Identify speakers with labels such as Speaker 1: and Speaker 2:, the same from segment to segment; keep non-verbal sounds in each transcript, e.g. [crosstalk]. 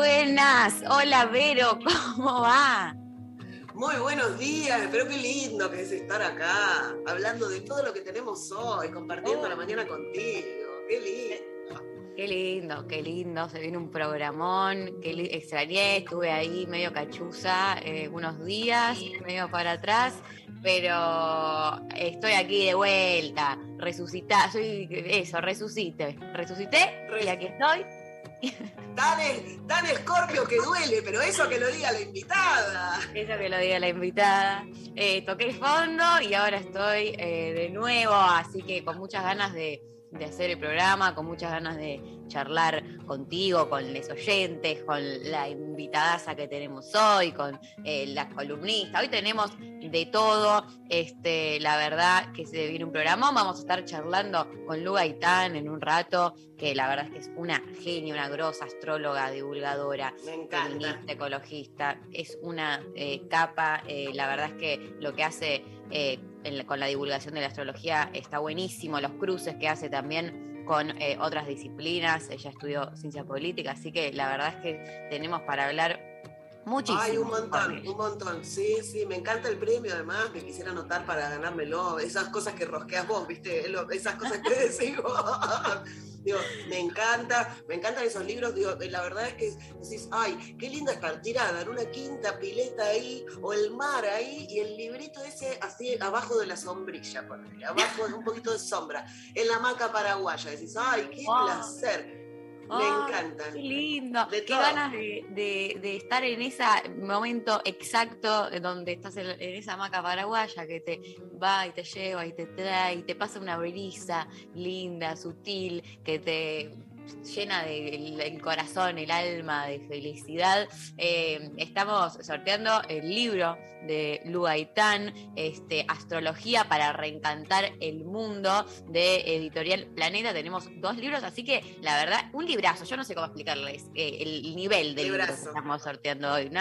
Speaker 1: buenas. Hola Vero, [laughs] ¿cómo va?
Speaker 2: Muy buenos días, pero qué lindo que es estar acá, hablando de todo lo que tenemos hoy, compartiendo
Speaker 1: Oh.
Speaker 2: la mañana contigo. Qué lindo.
Speaker 1: Qué lindo, qué lindo. Se viene un programón. Li- extrañé, estuve ahí medio cachuza eh, unos días, medio para atrás, pero estoy aquí de vuelta. Resucita, soy eso, resucité. Resucité y aquí estoy.
Speaker 2: Tan, es- tan escorpio que duele, pero eso que lo diga la invitada.
Speaker 1: Eso que lo diga la invitada. Eh, toqué fondo y ahora estoy eh, de nuevo, así que con muchas ganas de, de hacer el programa, con muchas ganas de charlar contigo, con los oyentes, con la invitadaza que tenemos hoy, con eh, la columnista. Hoy tenemos de todo. Este, la verdad que se viene un programa. Vamos a estar charlando con Lu Gaitán en un rato, que la verdad es que es una genia, una grosa astróloga, divulgadora feminista, ecologista, es una eh, capa, eh, la verdad es que lo que hace eh, en con la divulgación de la astrología está buenísimo, los cruces que hace también con eh, otras disciplinas, ella estudió ciencia política, así que la verdad es que tenemos para hablar muchísimo.
Speaker 2: Ay, un montón, un montón. Sí, sí, me encanta el premio además, me quisiera anotar para ganármelo. Esas cosas que rosqueas vos, ¿viste? Esas cosas que [laughs] decís vos. Digo, me encanta, me encantan esos libros. Digo, la verdad es que decís, ay, qué lindo es partir a dar una quinta pileta ahí, o el mar ahí, y el librito ese así abajo de la sombrilla, ponele, abajo de un poquito de sombra, en la hamaca paraguaya. Decís, ay, qué
Speaker 1: Wow.
Speaker 2: placer. Me
Speaker 1: Ay,
Speaker 2: encanta.
Speaker 1: Qué lindo.
Speaker 2: De
Speaker 1: Qué
Speaker 2: todo.
Speaker 1: ganas de, de- de estar en ese momento exacto donde estás en, en esa hamaca paraguaya que te va y te lleva y te trae y te pasa una brisa linda, sutil, que te llena de- el, el corazón, el alma de felicidad. Eh, estamos sorteando el libro de Lu Gaitán, este, Astrología para reencantar el mundo de Editorial Planeta. Tenemos dos libros, así que la verdad, un librazo. Yo no sé cómo explicarles eh, el nivel del libro que
Speaker 2: Librazo.
Speaker 1: estamos sorteando hoy. No,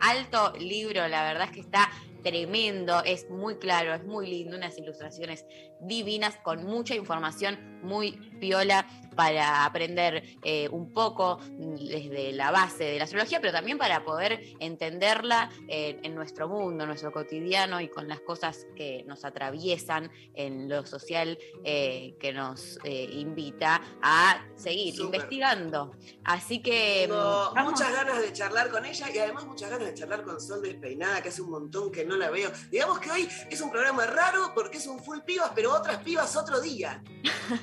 Speaker 1: alto libro, la verdad es que está tremendo, es muy claro, es muy lindo, unas ilustraciones divinas con mucha información muy piola para aprender eh, un poco desde la base de la astrología, pero también para poder entenderla eh, en nuestro mundo, en nuestro cotidiano y con las cosas que nos atraviesan en lo social eh, que nos invita a seguir investigando. Así que
Speaker 2: Tengo
Speaker 1: mm,
Speaker 2: muchas ganas de charlar con ella y además muchas ganas de charlar con Sol Despeinada, que hace un montón que no la veo. Digamos que hoy es un programa raro porque es un full pibas, pero otras pibas otro día.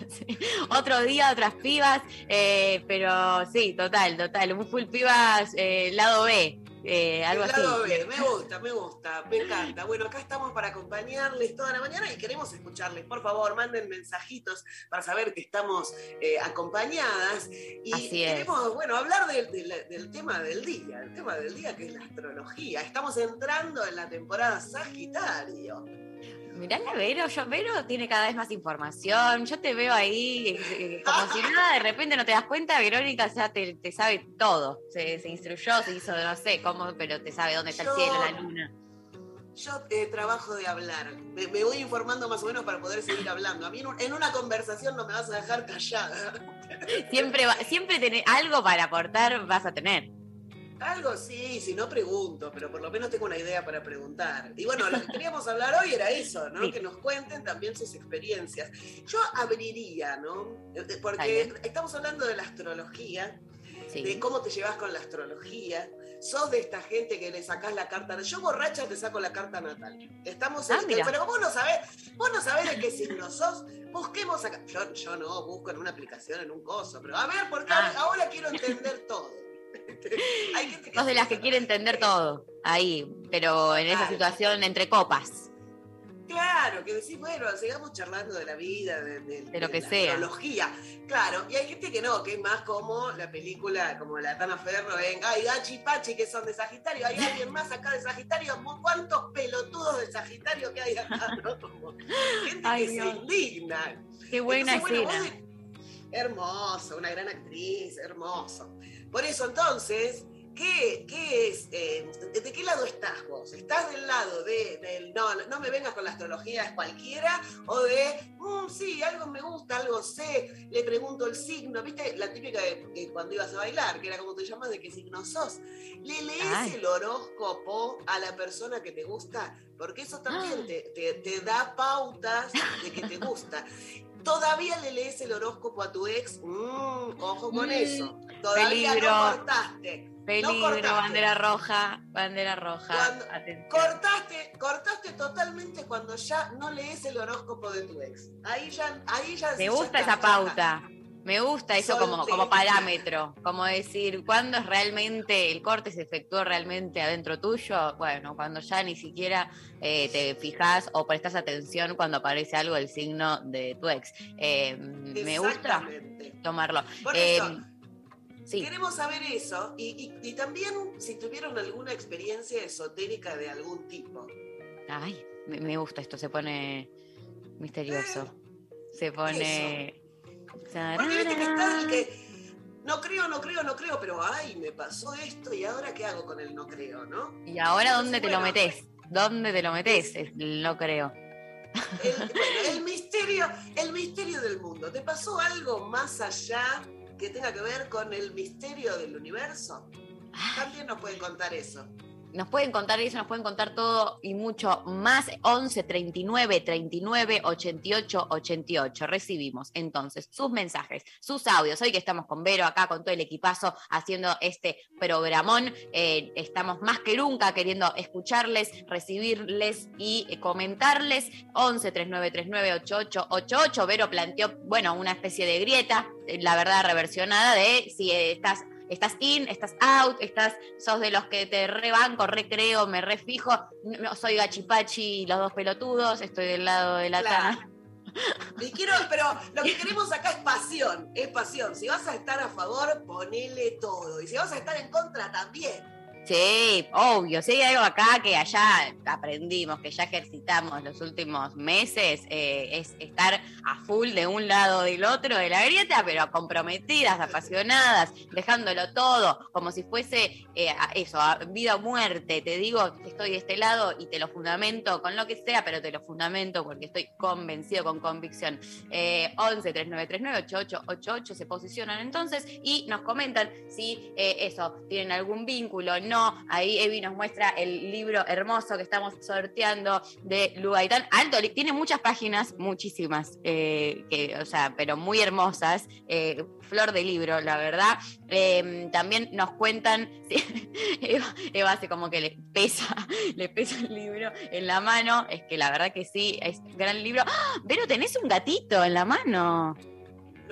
Speaker 2: [laughs]
Speaker 1: Otro día, otras pibas, eh, pero sí, total, total. Un full pibas, eh, lado B, eh, algo
Speaker 2: El
Speaker 1: así.
Speaker 2: B, me gusta, me gusta, me encanta. Bueno, acá estamos para acompañarles toda la mañana y queremos escucharles. Por favor, manden mensajitos para saber que estamos eh, acompañadas. Y
Speaker 1: Así
Speaker 2: queremos, bueno, hablar del- del- del tema del día, el tema del día que es la astrología. Estamos entrando en la temporada Sagitario.
Speaker 1: Mirá la Vero, yo, Vero tiene cada vez más información. Yo te veo ahí eh, eh, como si nada, de repente no te das cuenta, Verónica ya te, te sabe todo. Se, se instruyó, se hizo, no sé cómo, pero te sabe dónde está
Speaker 2: Yo-
Speaker 1: el cielo, la luna.
Speaker 2: Yo eh, trabajo de hablar. Me, me voy informando más o menos para poder seguir hablando. A mí en, un- en una conversación no me vas a dejar callada.
Speaker 1: Siempre, va- siempre tenés algo para aportar, vas a tener.
Speaker 2: Algo sí, si no pregunto, pero por lo menos tengo una idea para preguntar. Y bueno, lo que queríamos hablar hoy era eso, ¿no?
Speaker 1: Sí.
Speaker 2: Que nos cuenten también sus experiencias. Yo abriría, ¿no? Eh, Porque estamos hablando de la astrología, de cómo te llevas con la astrología. sos de esta gente que le sacás la carta. Yo borracha te saco la carta natal. Estamos
Speaker 1: Ah,
Speaker 2: en pero vos no sabés, vos no sabés de qué signo sos. Busquemos acá. Yo, yo no, busco en una aplicación, en un coso, pero a ver, porque
Speaker 1: Ah.
Speaker 2: ahora quiero entender todo. [laughs] Hay
Speaker 1: Sos de las que quiere entender todo, ahí, pero en esa situación entre copas.
Speaker 2: Claro, que decís, bueno, sigamos charlando de la vida, de, de-
Speaker 1: De lo que
Speaker 2: la
Speaker 1: sea.
Speaker 2: astrología. Claro, y hay gente que no, que es más como la película, como la Tana Ferro, venga, hay Gachi Pachi que son de Sagitario, hay alguien más acá de Sagitario, ¿cuántos pelotudos de Sagitario que hay acá? ¿no? Como gente
Speaker 1: Ay,
Speaker 2: que
Speaker 1: Dios.
Speaker 2: se indigna.
Speaker 1: Qué buena
Speaker 2: Entonces, bueno,
Speaker 1: escena.
Speaker 2: Hermoso, una gran actriz, hermoso. Por eso entonces, ¿qué, qué es? eh, ¿De qué lado estás vos? ¿Estás del lado de, del no, no me vengas con la astrología, es cualquiera? ¿O de, "Mm, sí, algo me gusta, algo sé, le pregunto el signo? ¿Viste la típica de, cuando ibas a bailar, que era como te llamas, de qué signo sos? ¿Le lees
Speaker 1: Ay.
Speaker 2: el horóscopo a la persona que te gusta? Porque eso también
Speaker 1: Ah.
Speaker 2: te, te- te da pautas de que te gusta. [laughs] ¿Todavía le lees el horóscopo a tu ex? Mm, ojo con
Speaker 1: Mm,
Speaker 2: eso. Todavía
Speaker 1: peligro.
Speaker 2: no cortaste.
Speaker 1: Peligro,
Speaker 2: cortaste.
Speaker 1: bandera roja, bandera roja.
Speaker 2: Cuando-. Cortaste, cortaste totalmente cuando ya no lees el horóscopo de tu ex. Ahí ya, ahí ya
Speaker 1: Me gusta esa pauta. Me gusta eso como, como parámetro, como decir, ¿cuándo es realmente, el corte se efectuó realmente adentro tuyo? Bueno, cuando ya ni siquiera eh, te fijas o prestas atención cuando aparece algo del signo de tu ex. Eh, me gusta tomarlo.
Speaker 2: Por
Speaker 1: Eh, sí,
Speaker 2: queremos saber eso y, y- y también si tuvieron alguna experiencia esotérica de algún tipo.
Speaker 1: ay, me, gusta esto, se pone misterioso. Se pone...
Speaker 2: Porque viste que está el que no creo, no creo, no creo, pero ay, me pasó esto y ahora qué hago con el no creo, ¿no?
Speaker 1: ¿Y ahora dónde te lo metes? ¿Dónde te lo metes? No creo.
Speaker 2: El, bueno, el misterio, el misterio del mundo. ¿Te pasó algo más allá que tenga que ver con el misterio del universo? También nos pueden contar eso.
Speaker 1: Nos pueden contar eso, nos pueden contar todo y mucho más. 11 39 39 88 88. Recibimos entonces sus mensajes, sus audios. Hoy que estamos con Vero acá, con todo el equipazo haciendo este programón, eh, estamos más que nunca queriendo escucharles, recibirles y eh, comentarles. 11 39 39 88 88. Vero planteó, bueno, una especie de grieta, eh, la verdad, reversionada de si estás estás in, estás out, estás, sos de los que te rebanco, recreo, me refijo, no, soy gachipachi, los dos pelotudos, estoy del lado de la
Speaker 2: Claro.
Speaker 1: tana. [laughs]
Speaker 2: Y quiero, pero lo que queremos acá es pasión, es pasión. Si vas a estar a favor, ponele todo. Y si vas a estar en contra, también.
Speaker 1: Sí, obvio, si hay algo acá que allá aprendimos, que ya ejercitamos los últimos meses, eh, es estar a full de un lado o del otro de la grieta, pero comprometidas, apasionadas, dejándolo todo, como si fuese eh, eso, vida o muerte. Te digo que estoy de este lado y te lo fundamento con lo que sea, pero te lo fundamento porque estoy convencido, con convicción. Eh, 11 3939 8888 se posicionan entonces y nos comentan si eh, eso, tienen algún vínculo, no. Ahí Evi nos muestra el libro hermoso que estamos sorteando de Lu Gaitán. Alto, tiene muchas páginas, muchísimas, eh, que, o sea, pero muy hermosas. eh, flor de libro, la verdad. Eh, también nos cuentan, [laughs] sí, Eva, hace como que le pesa, [laughs] le pesa el libro en la mano. Es que la verdad que sí, es gran libro. ¡Ah! Pero tenés un gatito en la mano.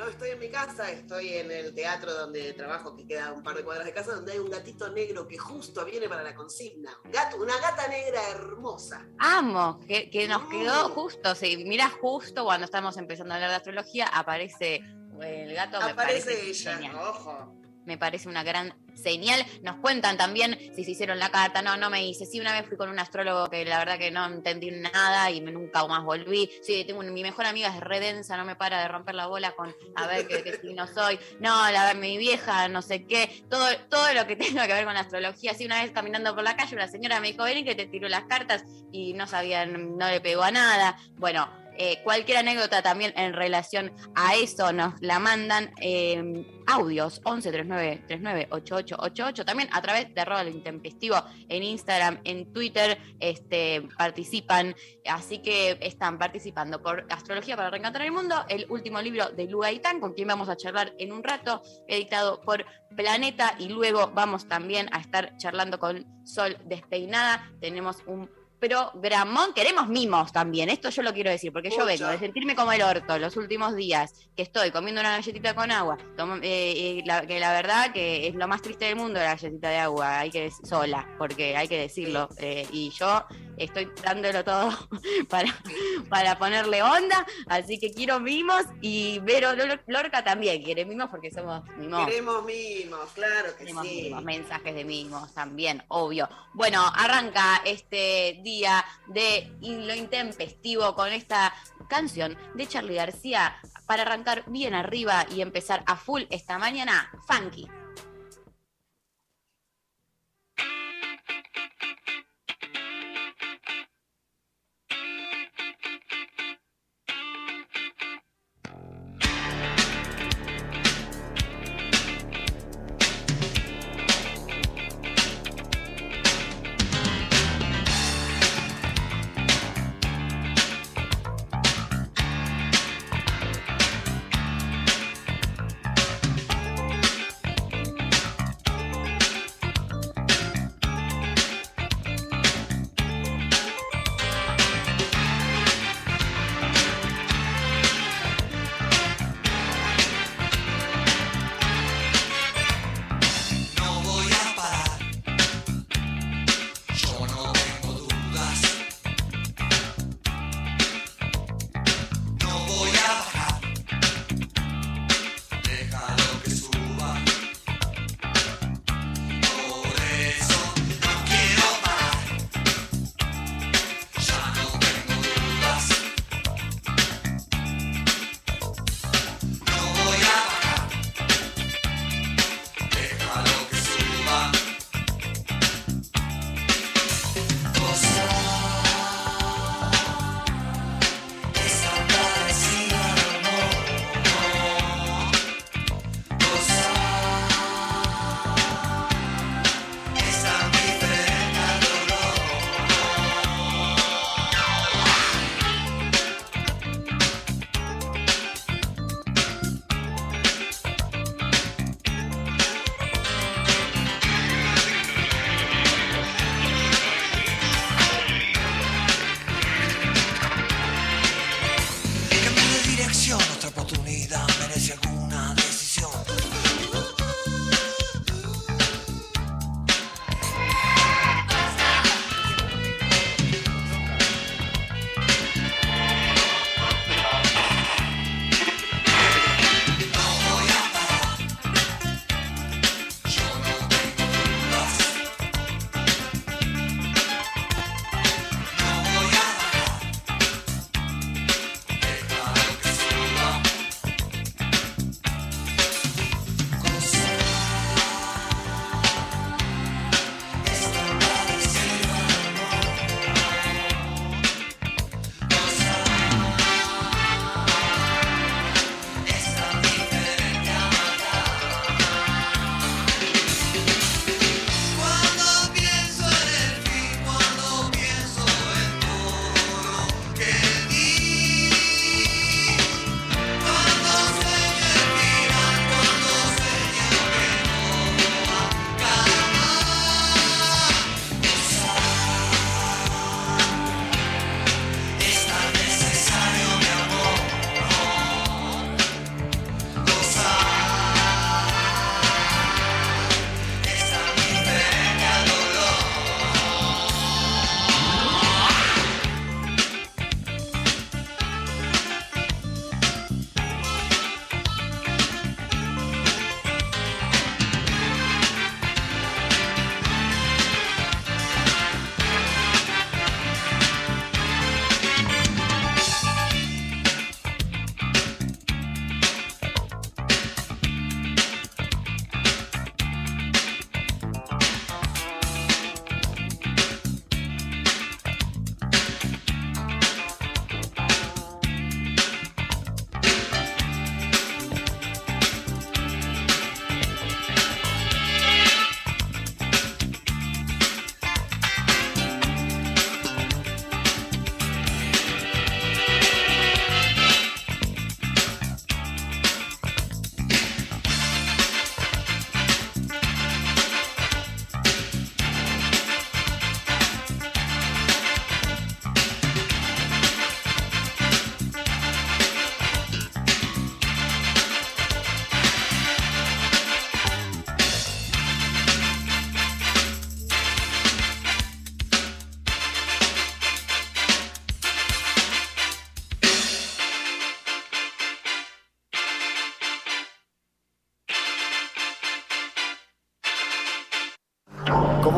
Speaker 2: No estoy en mi casa, estoy en el teatro donde trabajo, que queda un par de cuadras de casa, donde hay un gatito negro que justo viene para la consigna. Un Gato, una gata negra hermosa.
Speaker 1: Amo, que, que nos
Speaker 2: Mm.
Speaker 1: quedó justo, sí, mira justo cuando estamos empezando a hablar de astrología, aparece el gato,
Speaker 2: Aparece
Speaker 1: parece
Speaker 2: ella,
Speaker 1: genial.
Speaker 2: ojo.
Speaker 1: Me parece una gran señal. Nos cuentan también si se hicieron la carta. No, no me hice. Sí, una vez fui con un astrólogo que la verdad que no entendí nada y nunca más volví. Sí, tengo un- mi mejor amiga es redensa, no me para de romper la bola con a ver qué, qué signo soy. No, la, mi vieja, no sé qué. Todo, todo lo que [laughs] tenga que ver con astrología. Sí, una vez caminando por la calle, una señora me dijo, ven que te tiró las cartas y no sabían, no le pegó a nada. Bueno, Eh, cualquier anécdota también en relación a eso nos la mandan eh, audios 11 39 39 8888 también a través de lo intempestivo en Instagram, en Twitter, este, participan, así que están participando por Astrología para Reencantar el Mundo, el último libro de Lu Gaitán, con quien vamos a charlar en un rato, editado por Planeta, y luego vamos también a estar charlando con Sol Despeinada. Tenemos un programón. Queremos mimos también. Esto yo lo quiero decir, porque yo vengo de sentirme como el orto los últimos días, que estoy comiendo una galletita con agua, tomo- eh, eh, la- que la verdad que es lo más triste del mundo la galletita de agua, hay que sola, porque hay que decirlo. eh, y yo estoy dándolo todo [laughs] para, para ponerle onda, así que quiero mimos y Vero Lor- Lorca también quiere mimos porque somos mimos.
Speaker 2: Queremos mimos, claro que
Speaker 1: Tenemos
Speaker 2: sí.
Speaker 1: mimos, mensajes de mimos también, obvio. Bueno, arranca este día de lo intempestivo con esta canción de Charlie García para arrancar bien arriba y empezar a full esta mañana. Funky.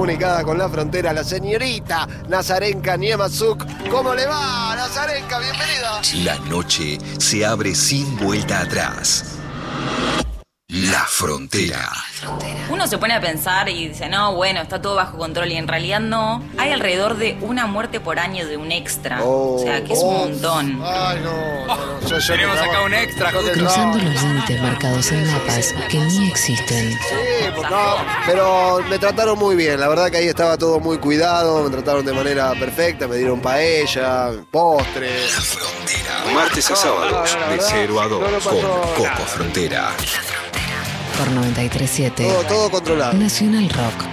Speaker 3: Comunicada con la frontera, la señorita Nazarenka Niemazuk. ¿Cómo le va, Nazarenka? Bienvenida.
Speaker 4: La noche se abre sin vuelta atrás. La frontera.
Speaker 5: Uno se pone a pensar y dice, no, bueno, está todo bajo control y en realidad no. Hay alrededor de una muerte por año de un extra. o sea, que es un
Speaker 3: Oh,
Speaker 5: montón.
Speaker 3: Ay, no. no, yo- yo
Speaker 6: Tenemos acá un extra,
Speaker 7: Cruzando los límites marcados en mapas que ni existen.
Speaker 3: Sí, pues no, pero me trataron muy bien. La verdad que ahí estaba todo muy cuidado. Me trataron de manera perfecta. Me dieron paella, postres.
Speaker 4: La frontera. Martes a sábados de 0 a 2 con Coco Frontera.
Speaker 7: Por 937
Speaker 3: Todo, todo controlado.
Speaker 7: Nacional Rock.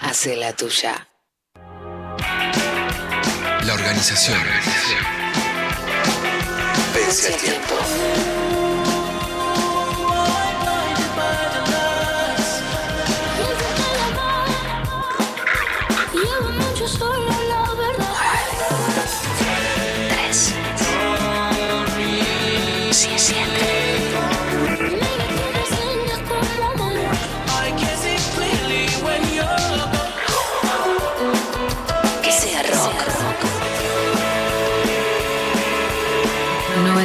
Speaker 7: Hace la tuya.
Speaker 4: La organización. Vence el tiempo.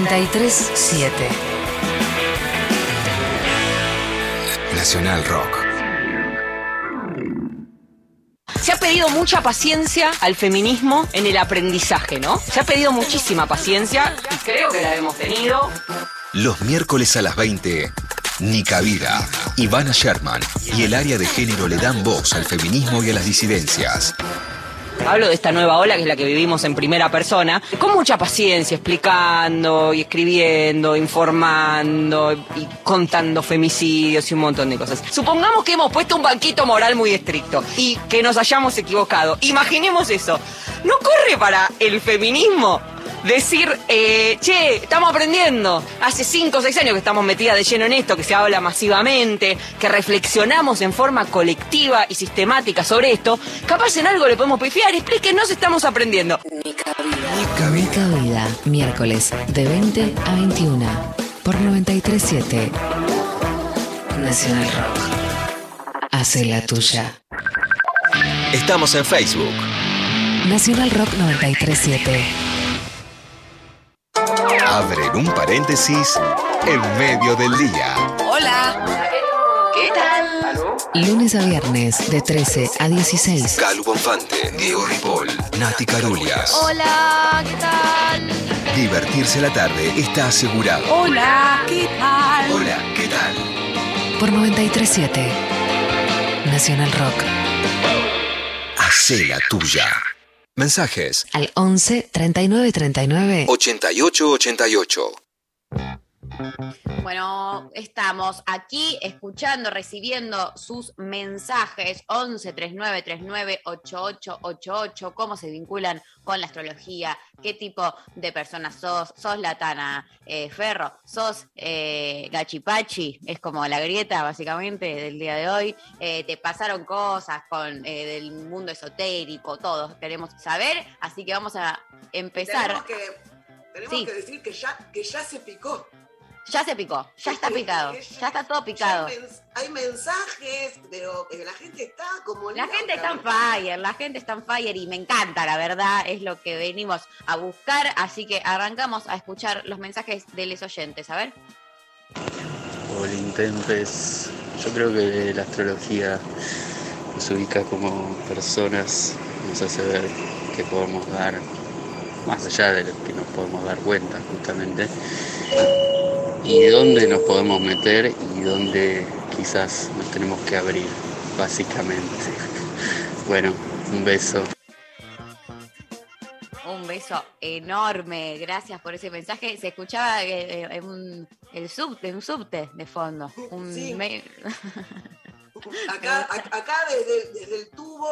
Speaker 7: 93.7
Speaker 4: Nacional Rock.
Speaker 8: Se ha pedido mucha paciencia al feminismo en el aprendizaje, ¿no? Se ha pedido muchísima paciencia y creo que la hemos tenido.
Speaker 4: Los miércoles a las 20, Nica Vida, Ivana Sherman y el área de género le dan voz al feminismo y a las disidencias.
Speaker 8: Hablo de esta nueva ola que es la que vivimos en primera persona, con mucha paciencia, explicando y escribiendo, informando y contando femicidios y un montón de cosas. Supongamos que hemos puesto un banquito moral muy estricto y que nos hayamos equivocado. Imaginemos eso. ¿No corre para el feminismo decir, eh, che, estamos aprendiendo. Hace cinco o seis años que estamos metidas de lleno en esto, que se habla masivamente, que reflexionamos en forma colectiva y sistemática sobre esto. Capaz en algo le podemos pifiar, explíquenos, estamos aprendiendo.
Speaker 7: Mica Vida, miércoles de 20 a 21 por 937 Nacional Rock. Hace la tuya.
Speaker 4: Estamos en Facebook.
Speaker 7: Nacional Rock 937.
Speaker 4: Abren un paréntesis en medio del día.
Speaker 5: Hola. ¿Qué tal?
Speaker 7: Lunes a viernes de 13 a 16.
Speaker 4: Calu Bonfante, Diego Ripoll, Nati Carulias.
Speaker 1: Hola, ¿qué tal?
Speaker 4: Divertirse la tarde está asegurado.
Speaker 5: Hola, ¿qué tal?
Speaker 4: Hola, ¿qué tal?
Speaker 7: Por 937 Nacional Rock.
Speaker 4: Hacé la tuya. Mensajes
Speaker 7: Al 11 39 39
Speaker 4: 8888.
Speaker 1: Bueno, estamos aquí escuchando, recibiendo sus mensajes. 11 39 39 8888, cómo se vinculan con la astrología, qué tipo de persona sos, sos latana eh, ferro, sos eh, gachipachi, es como la grieta básicamente del día de hoy, Eh, te pasaron cosas con eh, del mundo esotérico, todos queremos saber, así que vamos a empezar.
Speaker 2: Tenemos que, tenemos
Speaker 1: Sí.
Speaker 2: que decir que ya, que ya se picó.
Speaker 1: Ya se picó, ya está picado, ya está todo picado.
Speaker 2: Hay, mens- hay mensajes, pero la gente está como
Speaker 1: La gente está en fire, la gente está en fire y me encanta, la verdad, es lo que venimos a buscar, así que arrancamos a escuchar los mensajes de los oyentes, a ver.
Speaker 9: Hola Intempes, yo creo que la astrología nos ubica como personas, nos hace ver que podemos dar, más allá de lo que nos podemos dar cuenta justamente, y dónde nos podemos meter y dónde quizás nos tenemos que abrir, básicamente. [laughs] Bueno, un beso.
Speaker 1: Un beso enorme, gracias por ese mensaje. Se escuchaba eh, eh, en un, el subte, un subte de fondo. Un
Speaker 2: Sí.
Speaker 1: me- [laughs]
Speaker 2: Acá, acá desde, desde el tubo,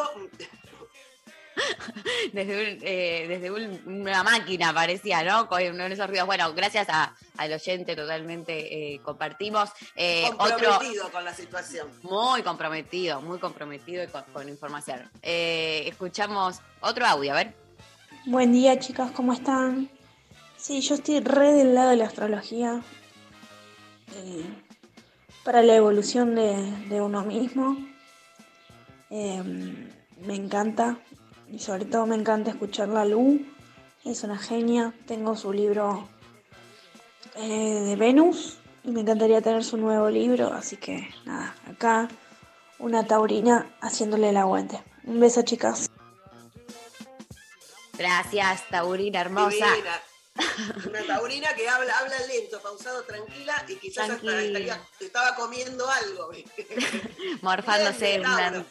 Speaker 2: [laughs]
Speaker 1: desde un, eh, desde un- una máquina parecía, ¿no? Con uno de esos ruidos. Bueno, gracias a- al oyente totalmente eh, compartimos. Eh, otro
Speaker 2: comprometido con la situación.
Speaker 1: muy comprometido, muy comprometido con, con información. Eh, escuchamos otro audio, a ver.
Speaker 10: Buen día chicas, ¿cómo están? Sí, yo estoy re del lado de la astrología eh, para la evolución de, de uno mismo. Me encanta y sobre todo me encanta escuchar la Lu. Es una genia. Tengo su libro eh, de Venus y me encantaría tener su nuevo libro. Así que nada, acá una taurina haciéndole el aguante. Un beso, chicas.
Speaker 1: Gracias, Taurina hermosa.
Speaker 2: Divina. [laughs] Una taurina que habla, habla lento, pausado, tranquila y quizás hasta
Speaker 1: Tranquila.
Speaker 2: estaría- estaba comiendo algo. [laughs]
Speaker 1: Morfándose
Speaker 2: Bien.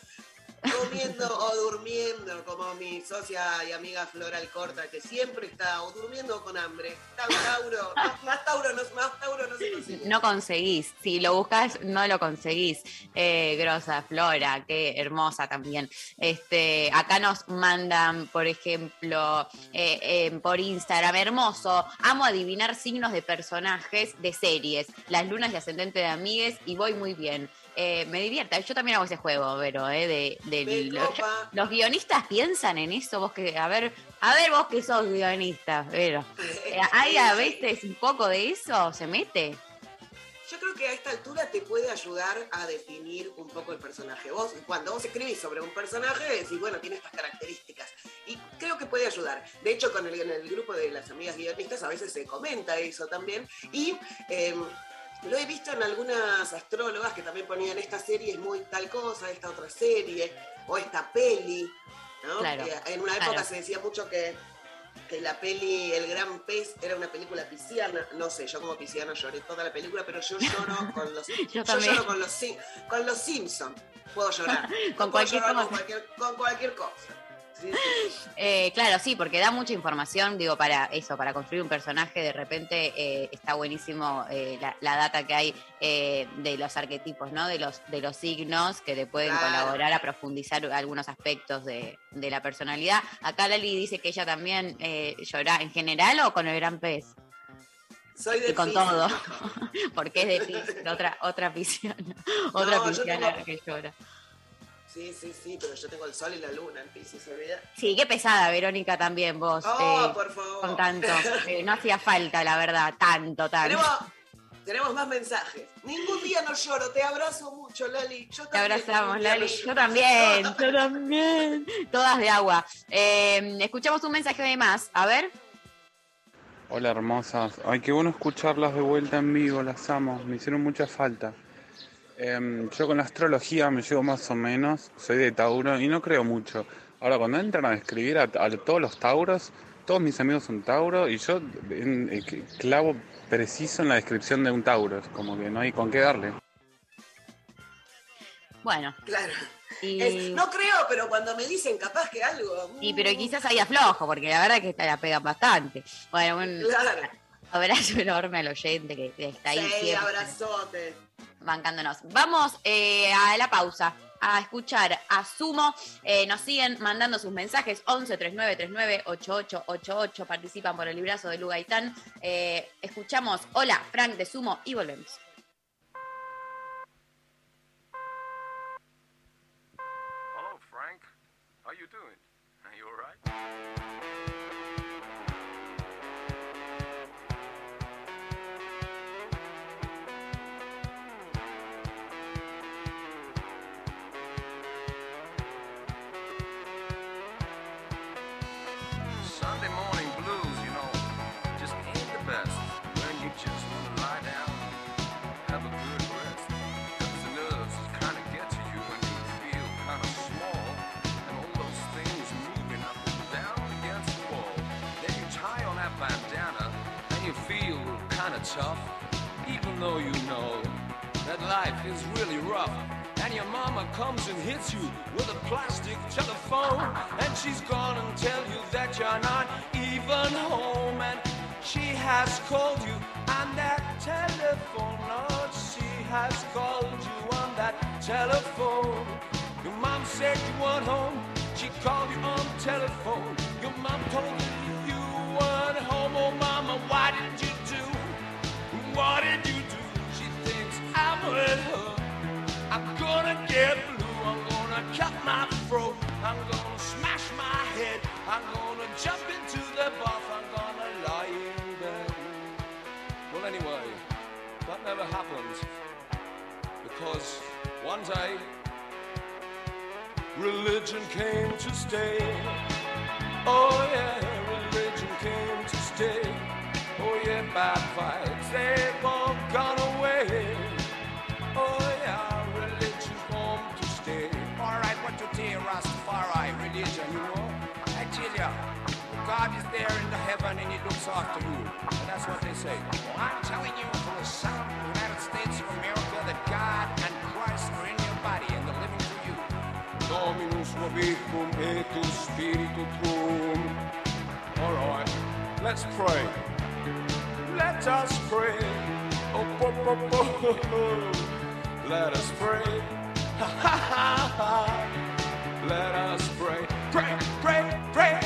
Speaker 2: Comiendo o durmiendo, como mi socia y amiga Flora Alcorta, que siempre está o durmiendo o con hambre. Tauro, más Tauro no, más Tauro no se consigue.
Speaker 1: No conseguís, si lo buscas no lo conseguís. Eh, grosa, Flora, qué hermosa también. Este, acá nos mandan, por ejemplo, eh, eh, por Instagram, hermoso, amo adivinar signos de personajes de series, las lunas y ascendente de amigues y voy muy bien. Eh, me divierte, yo también hago ese juego, pero eh, de, de los, guionistas piensan en eso, vos que, a ver, a ver vos que sos guionista, pero eh, hay a veces un poco de eso, se mete.
Speaker 2: Yo creo que a esta altura te puede ayudar a definir un poco el personaje. Vos, cuando vos escribís sobre un personaje, decís, bueno, tiene estas características. Y creo que puede ayudar. De hecho, con el, en el grupo de las amigas guionistas a veces se comenta eso también. Y eh, lo he visto en algunas astrólogas que también ponían esta serie es muy tal cosa, esta otra serie, o esta peli. ¿no?
Speaker 1: Claro,
Speaker 2: en una época
Speaker 1: claro.
Speaker 2: se decía mucho que que la peli El Gran Pez era una película pisciana. No sé, yo como pisciana lloré toda la película, pero yo lloro [laughs] con los, yo
Speaker 1: también.
Speaker 2: lloro con los, con los Simpsons. Puedo llorar. [laughs]
Speaker 1: Con
Speaker 2: Puedo
Speaker 1: cualquier
Speaker 2: llorar con cualquier, con cualquier cosa. Sí, sí.
Speaker 1: Eh, claro, sí, porque da mucha información, digo, para eso, para construir un personaje, de repente eh, está buenísimo eh, la, la data que hay eh, de los arquetipos, ¿no? De los, de los signos que te pueden
Speaker 2: Claro.
Speaker 1: colaborar a profundizar algunos aspectos de, de la personalidad. Acá Lali dice que ella también llora en general o con el gran pez.
Speaker 2: Soy de
Speaker 1: Y con todo. [laughs] Porque es de otra, otra pisciana. [laughs] Otra
Speaker 2: tengo-
Speaker 1: que llora.
Speaker 2: Sí, sí, sí, pero yo tengo el sol y la luna en Piscis, ¿olvida?
Speaker 1: Sí, qué pesada, Verónica, también vos.
Speaker 2: Oh,
Speaker 1: eh,
Speaker 2: por favor.
Speaker 1: con tanto. [laughs] Eh, no hacía falta, la verdad, tanto, tanto.
Speaker 2: Tenemos, tenemos más mensajes. Ningún día no lloro, te abrazo mucho, Lali. Yo
Speaker 1: Te abrazamos, Lali.
Speaker 2: no
Speaker 1: Yo también, [laughs] yo también. Todas de agua. Eh, escuchamos un mensaje de más. A ver.
Speaker 6: Hola hermosas, ay qué bueno escucharlas de vuelta en vivo, las amo, me hicieron mucha falta. Em, yo con la astrología me llevo más o menos, soy de Tauro y no creo mucho. Ahora cuando entran a escribir a, a todos los Tauros, todos mis amigos son Tauro y yo en- eh, clavo preciso en la descripción de un Tauro, es como que no hay con qué darle.
Speaker 1: Bueno.
Speaker 2: Claro.
Speaker 1: Y,
Speaker 2: Es- no creo, pero cuando me dicen capaz que algo. mm,
Speaker 1: y pero quizás ahí aflojo, porque la verdad es que te la pegan bastante. Bueno, un
Speaker 2: Claro.
Speaker 1: Abrazo [laughs] enorme al oyente que está ahí
Speaker 2: Sí,
Speaker 1: siempre
Speaker 2: abrazote.
Speaker 1: bancándonos. Vamos eh, a la pausa. A escuchar a Sumo. Eh, nos siguen mandando sus mensajes. 11 39 39 8888. Participan por el librazo de Lugaitán. Eh, escuchamos Hola, Frank de Sumo y volvemos.
Speaker 11: Hello, Frank. How you doing? Are you all right? Even though you know that life is really rough. And your mama comes and hits you with a plastic telephone, and she's gonna tell you that you're not even home. And she has called you on that telephone, Lord, she has called you on that telephone. Your mom said you weren't home, she called you on telephone. Your mom told you you weren't home, oh mama, why did you I'm with her. I'm gonna get blue. I'm gonna cut my throat. I'm gonna smash my head. I'm gonna jump into the bath. I'm gonna lie in bed. Well, anyway, that never happened. Because one day, religion came to stay. Oh yeah, religion came to stay. Oh yeah, bad vibes, they've all gone
Speaker 12: God is there in the heaven and he looks after you. And that's what they say. I'm telling you from the the United States of America that God and Christ are in your body and they're living through you.
Speaker 11: Dominus vobiscum et tu spiritu tuum. Alright, let's pray. Let us pray. Oh, bo, bo, bo. Let us pray. [laughs] Let us pray. Pray, pray, pray,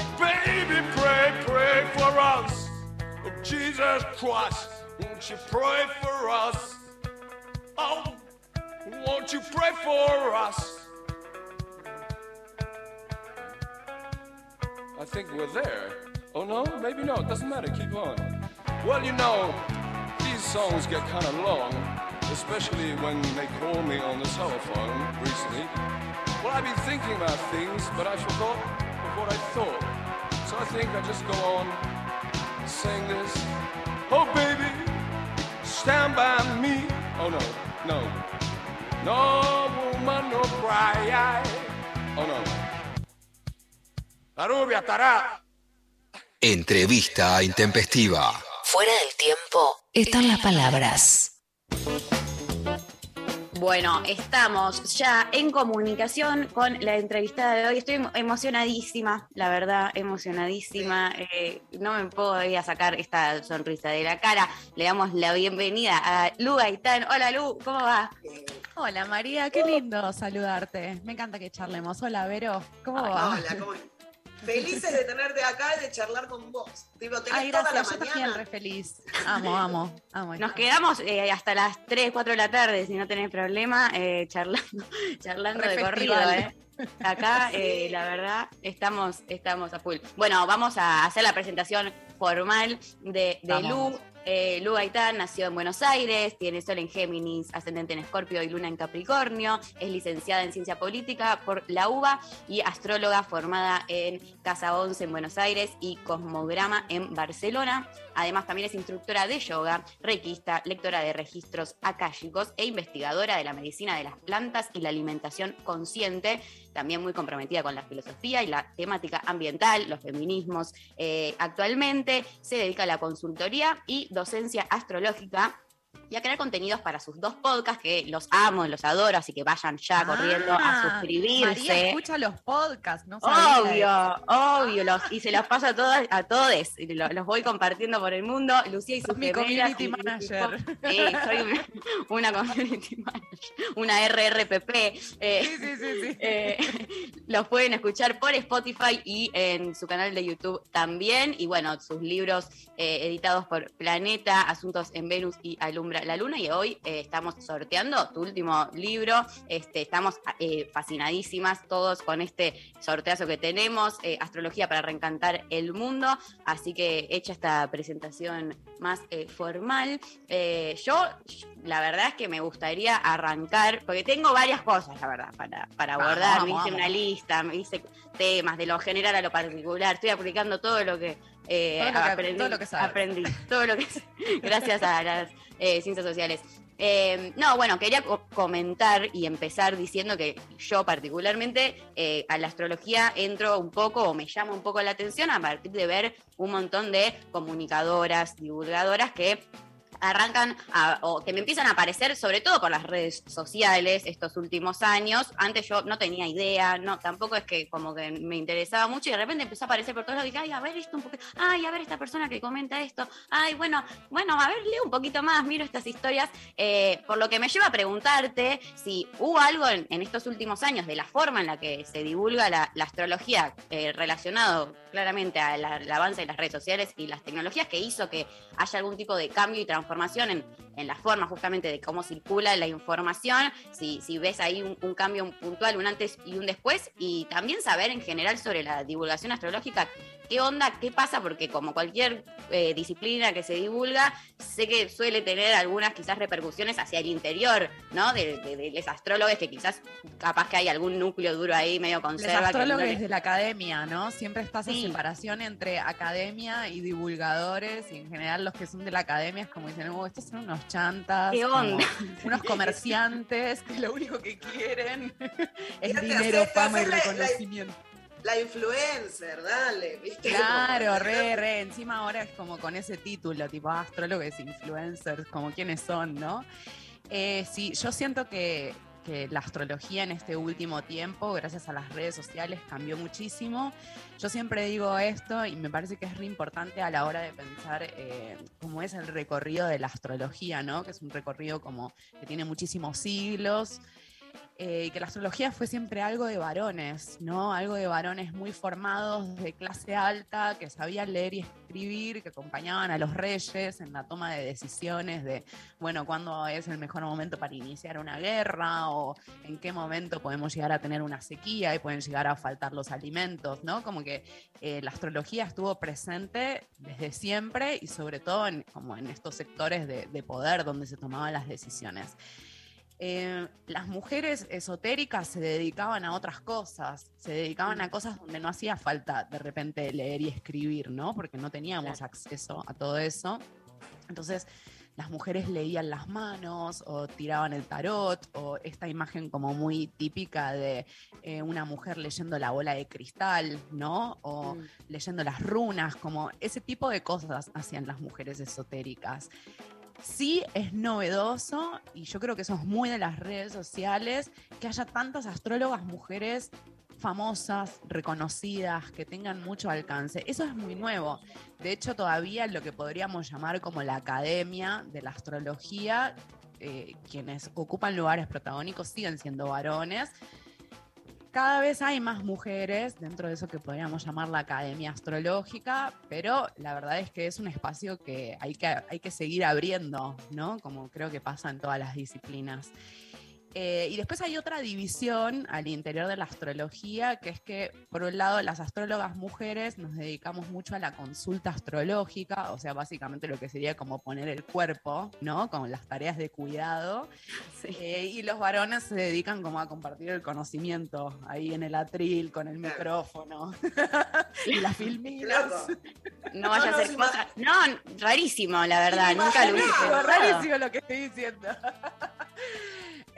Speaker 11: baby, pray, pray for us. Oh, Jesus Christ, won't you pray for us? Oh, won't you pray for us? I think we're there. Oh no, maybe not. Doesn't matter. Keep on. Well, you know, these songs get kind of long, especially when they call me on the telephone recently. Well, I've been thinking about things, but I forgot of what I thought. So I think I just go on saying this. Oh, baby, stand by me. Oh no, no, no woman, no cry. Oh no. La rubia estará.
Speaker 4: Entrevista intempestiva.
Speaker 7: Fuera del tiempo están las palabras.
Speaker 1: Bueno, estamos ya en comunicación con la entrevistada de hoy. Estoy emocionadísima, la verdad, emocionadísima. Eh, no me puedo ir a sacar esta sonrisa de la cara. Le damos la bienvenida a Lu Gaitán. Hola Lu, ¿cómo va?
Speaker 13: Hola María, qué lindo saludarte. Me encanta que charlemos. Hola Vero, ¿cómo va?
Speaker 2: Hola, ¿cómo Felices de tenerte acá y de charlar con vos. Tipo, tenés
Speaker 13: Ay,
Speaker 2: toda la
Speaker 13: gracias, yo también
Speaker 2: mañana.
Speaker 13: re feliz. Amo, amo, amo.
Speaker 1: Nos quedamos eh, hasta las 3, 4 de la tarde, si no tenés problema, eh, charlando, [laughs] charlando
Speaker 13: Re
Speaker 1: de corrido. eh. Acá, [laughs] eh, la verdad, estamos, estamos a full. Bueno, vamos a hacer la presentación formal de, de. Lu. Eh, Lu Gaitán nació en Buenos Aires, tiene sol en Géminis, ascendente en Escorpio y luna en Capricornio. Es licenciada en Ciencia Política por la UBA y astróloga formada en Casa 11 en Buenos Aires y Cosmograma en Barcelona. Además, también es instructora de yoga, requista, lectora de registros akáshicos e investigadora de la medicina de las plantas y la alimentación consciente. También muy comprometida con la filosofía y la temática ambiental, los feminismos. Eh, actualmente se dedica a la consultoría y docencia astrológica y a crear contenidos para sus dos podcasts, que los amo, los adoro, así que vayan ya corriendo a
Speaker 13: Ah,
Speaker 1: suscribirse.
Speaker 13: María escucha los podcasts, ¿no?
Speaker 1: Obvio, obvio, los, y se los paso a todos, a todos, y lo- los voy compartiendo por el mundo. Lucía y sus
Speaker 13: mi
Speaker 1: gemelas
Speaker 13: community
Speaker 1: y-
Speaker 13: manager.
Speaker 1: Sí, soy una, [laughs] una community manager, una RRPP. eh, [laughs] eh, los pueden escuchar por Spotify y en su canal de YouTube también. Y bueno, sus libros eh, editados por Planeta, Asuntos en Venus y Alumbra la Luna. Y hoy eh, estamos sorteando tu último libro. Este, estamos eh, fascinadísimas todos con este sorteazo que tenemos, eh, Astrología para reencantar el mundo. Así que hecha esta presentación más formal, yo la verdad es que me gustaría arrancar, porque tengo varias cosas, la verdad, para, para
Speaker 13: Vamos,
Speaker 1: abordar. me hice
Speaker 13: vamos.
Speaker 1: una lista, me hice temas de lo general a lo particular. Estoy aplicando todo lo que, eh,
Speaker 13: Todo lo que-
Speaker 1: aprendí.
Speaker 13: todo lo que sabes.
Speaker 1: aprendí, [laughs] todo lo que [laughs] gracias a las eh, ciencias sociales. Eh, no, bueno, quería co- comentar y empezar diciendo que yo particularmente eh, a la astrología entro un poco o me llama un poco la atención a partir de ver un montón de comunicadoras, divulgadoras que arrancan a- o que me empiezan a aparecer sobre todo por las redes sociales estos últimos años. Antes yo no tenía idea, no, tampoco es que como que me interesaba mucho y de repente empezó a aparecer por todos lados dije, ay, a ver esto un poquito, ay, a ver esta persona que comenta esto, ay, bueno, bueno, a ver, leo un poquito más, miro estas historias, eh, por lo que me lleva a preguntarte si hubo algo en, en estos últimos años de la forma en la que se divulga la, la astrología eh, relacionado claramente al avance de las redes sociales y las tecnologías que hizo que haya algún tipo de cambio y transformación en, en la forma justamente de cómo circula la información, si, si ves ahí un, un cambio puntual, un antes y un después, y también saber en general sobre la divulgación astrológica, ¿qué onda? ¿Qué pasa? Porque como cualquier eh, disciplina que se divulga, sé que suele tener algunas quizás repercusiones hacia el interior, ¿no? De, de- de los astrólogos que quizás capaz que hay algún núcleo duro ahí medio
Speaker 13: Los
Speaker 1: conserva. que no
Speaker 13: astrólogos
Speaker 1: le-
Speaker 13: de la academia, ¿no? Siempre está esa
Speaker 1: Sí.
Speaker 13: separación entre academia y divulgadores, y en general los que son de la academia es como dicen, oh, estos son unos chantas,
Speaker 1: ¿Qué onda?
Speaker 13: unos [laughs] comerciantes que lo único que quieren [laughs] es dinero, fama y
Speaker 2: la- la- influencer, dale, ¿viste? [laughs]
Speaker 13: Claro, re, re. Encima ahora es como con ese título, tipo ah, astrólogos, influencers, como quiénes son, ¿no? Eh, sí, yo siento que, que la astrología en este último tiempo, gracias a las redes sociales, cambió muchísimo. Yo siempre digo esto y me parece que es re importante a la hora de pensar eh, cómo es el recorrido de la astrología, ¿no? Que es un recorrido como que tiene muchísimos siglos eh, y que la astrología fue siempre algo de varones, ¿no? Algo de varones muy formados de clase alta, que sabían leer y escribir, que acompañaban a los reyes en la toma de decisiones de, bueno, cuándo es el mejor momento para iniciar una guerra o en qué momento podemos llegar a tener una sequía y pueden llegar a faltar los alimentos, ¿no? Como que eh, la astrología estuvo presente desde siempre y sobre todo en, como en estos sectores de, de poder donde se tomaban las decisiones. Eh, las mujeres esotéricas se dedicaban a otras cosas, se dedicaban a cosas donde no hacía falta de repente leer y escribir, ¿no? Porque no teníamos acceso a todo eso. Entonces, las mujeres leían las manos o tiraban el tarot o esta imagen como muy típica de eh, una mujer leyendo la bola de cristal, ¿no? O leyendo las runas, como ese tipo de cosas hacían las mujeres esotéricas. Sí es novedoso y yo creo que eso es muy de las redes sociales, que haya tantas astrólogas mujeres famosas, reconocidas, que tengan mucho alcance. Eso es muy nuevo. De hecho, todavía lo que podríamos llamar como la academia de la astrología, eh, quienes ocupan lugares protagónicos siguen siendo varones. Cada vez hay más mujeres dentro de eso que podríamos llamar la academia astrológica, pero la verdad es que es un espacio que hay que, hay que seguir abriendo, ¿no? Como creo que pasa en todas las disciplinas. Eh, y después hay otra división al interior de la astrología, que es que, por un lado, las astrólogas mujeres nos dedicamos mucho a la consulta astrológica, o sea, básicamente lo que sería como poner el cuerpo, ¿no? Con las tareas de cuidado. Eh, y los varones se dedican como a compartir el conocimiento ahí en el atril, con el micrófono [laughs] y las filminas.
Speaker 1: No vaya
Speaker 13: No,
Speaker 1: a
Speaker 13: no,
Speaker 1: ser
Speaker 13: sí,
Speaker 1: cosa. No, rarísimo, la verdad. Nunca lo pensado.
Speaker 13: rarísimo lo que estoy diciendo. [laughs]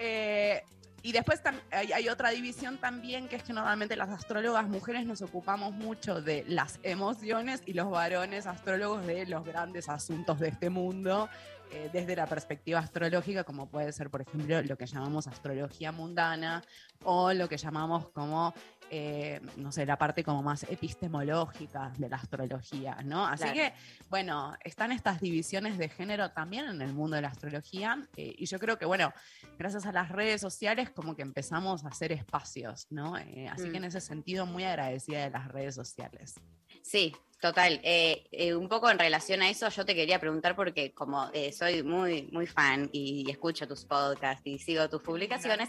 Speaker 13: Eh, y después hay otra división también, que es que normalmente las astrólogas mujeres nos ocupamos mucho de las emociones y los varones astrólogos de los grandes asuntos de este mundo, eh, desde la perspectiva astrológica, como puede ser, por ejemplo, lo que llamamos astrología mundana o lo que llamamos como, eh, no sé, la parte como más epistemológica de la astrología, ¿no? Así
Speaker 1: Claro.
Speaker 13: que, bueno, están estas divisiones de género también en el mundo de la astrología eh, y yo creo que, bueno, gracias a las redes sociales como que empezamos a hacer espacios, ¿no? Eh, así que en
Speaker 1: Mm.
Speaker 13: ese sentido, muy agradecida de las redes sociales.
Speaker 1: Sí, total. Eh, eh, un poco en relación a eso, yo te quería preguntar porque como eh, soy muy, muy fan y, escucho tus podcasts y sigo tus publicaciones,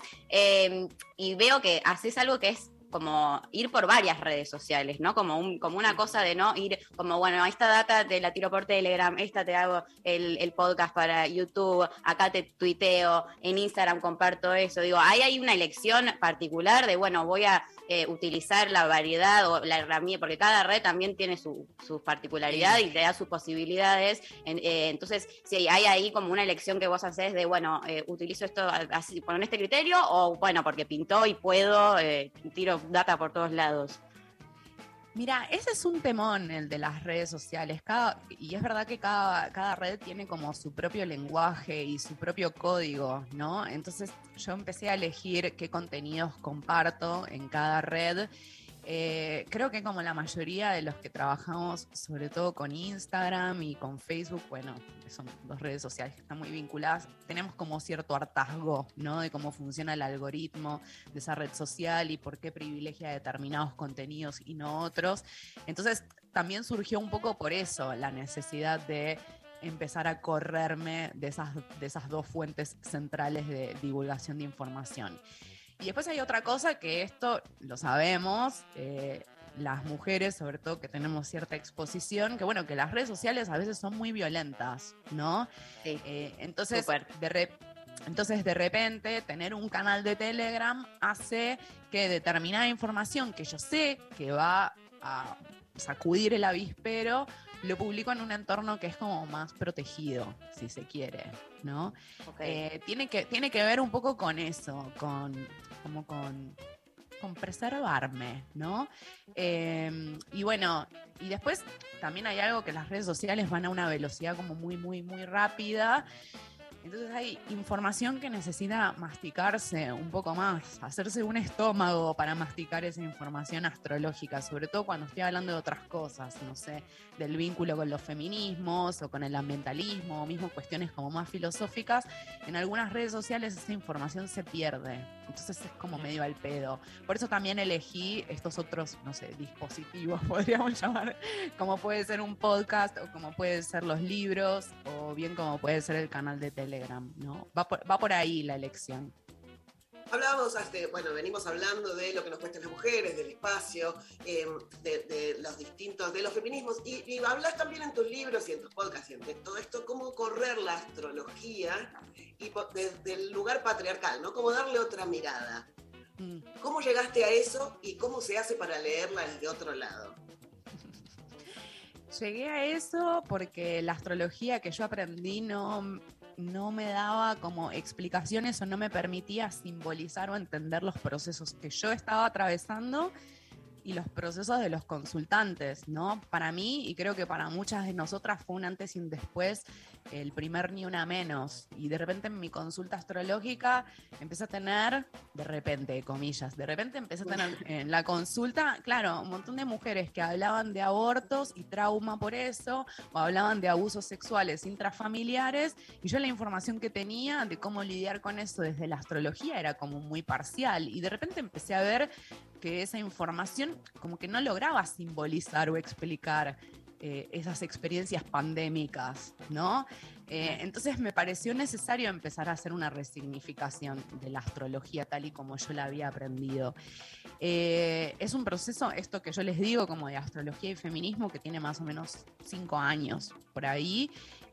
Speaker 1: y veo que haces algo que es como ir por varias redes sociales, ¿no? Como, un, como una cosa de no ir, como bueno, esta data te la tiro por Telegram, esta te hago el, el podcast para YouTube, acá te tuiteo, en Instagram comparto eso. Digo, ¿hay, hay una elección particular de, bueno, voy a eh, utilizar la variedad o la herramienta, porque cada red también tiene su, su particularidad y te da sus posibilidades. En- eh, entonces, si hay ahí como una elección que vos haces de, bueno, eh, utilizo esto así, con este criterio, o bueno, porque pintó y puedo, eh, tiro data por todos lados.
Speaker 13: Mira, ese es un temón, el de las redes sociales. Cada, y es verdad que cada, cada red tiene como su propio lenguaje y su propio código, ¿no? Entonces yo empecé a elegir qué contenidos comparto en cada red. Eh, creo que como la mayoría de los que trabajamos, sobre todo con Instagram y con Facebook, bueno, son dos redes sociales que están muy vinculadas, tenemos como cierto hartazgo, ¿no? De cómo funciona el algoritmo de esa red social y por qué privilegia determinados contenidos y no otros. Entonces, también surgió un poco por eso la necesidad de empezar a correrme de esas, de esas dos fuentes centrales de divulgación de información. Y después hay otra cosa que esto lo sabemos, eh, las mujeres, sobre todo que tenemos cierta exposición, que bueno, que las redes sociales a veces son muy violentas, ¿no? Eh, entonces, de re- entonces, de repente, tener un canal de Telegram hace que determinada información que yo sé que va a sacudir el avispero, lo publico en un entorno que es como más protegido, si se quiere, ¿no? Eh, tiene, que, tiene que ver un poco con eso, con, como con, con preservarme, ¿no? Eh, y bueno, y después también hay algo que las redes sociales van a una velocidad como muy, muy, muy rápida. Entonces hay información que necesita masticarse un poco más, hacerse un estómago para masticar esa información astrológica, sobre todo cuando estoy hablando de otras cosas, no sé, del vínculo con los feminismos o con el ambientalismo, o mismo cuestiones como más filosóficas. En algunas redes sociales esa información se pierde, entonces es como medio al pedo. Por eso también elegí estos otros, no sé, dispositivos, [laughs] podríamos llamar, como puede ser un podcast o como pueden ser los libros o bien como puede ser el canal de Telegram, ¿no? Va por, va por ahí la elección.
Speaker 2: Hablábamos, bueno, venimos hablando de lo que nos cuestan las mujeres, del espacio, eh, de, de los distintos, de los feminismos, y, y hablas también en tus libros y en tus podcasts, y en todo esto, cómo correr la astrología y desde el lugar patriarcal, ¿no? Cómo darle otra mirada. ¿Cómo llegaste a eso y cómo se hace para leerla desde otro lado? [laughs]
Speaker 13: Llegué a eso porque la astrología que yo aprendí no, no me daba como explicaciones o no me permitía simbolizar o entender los procesos que yo estaba atravesando y los procesos de los consultantes, ¿no? Para mí, y creo que para muchas de nosotras fue un antes y un después, el primer ni una menos. Y de repente en mi consulta astrológica empecé a tener, de repente, comillas, de repente empecé a tener [laughs] en la consulta, claro, un montón de mujeres que hablaban de abortos y trauma por eso, o hablaban de abusos sexuales intrafamiliares, y yo la información que tenía de cómo lidiar con eso desde la astrología era como muy parcial. Y de repente empecé a ver que esa información como que no lograba simbolizar o explicar eh, esas experiencias pandémicas, ¿no? Eh, entonces me pareció necesario empezar a hacer una resignificación de la astrología tal y como yo la había aprendido. Eh, es un proceso, esto que yo les digo, como de astrología y feminismo, que tiene más o menos cinco años por ahí,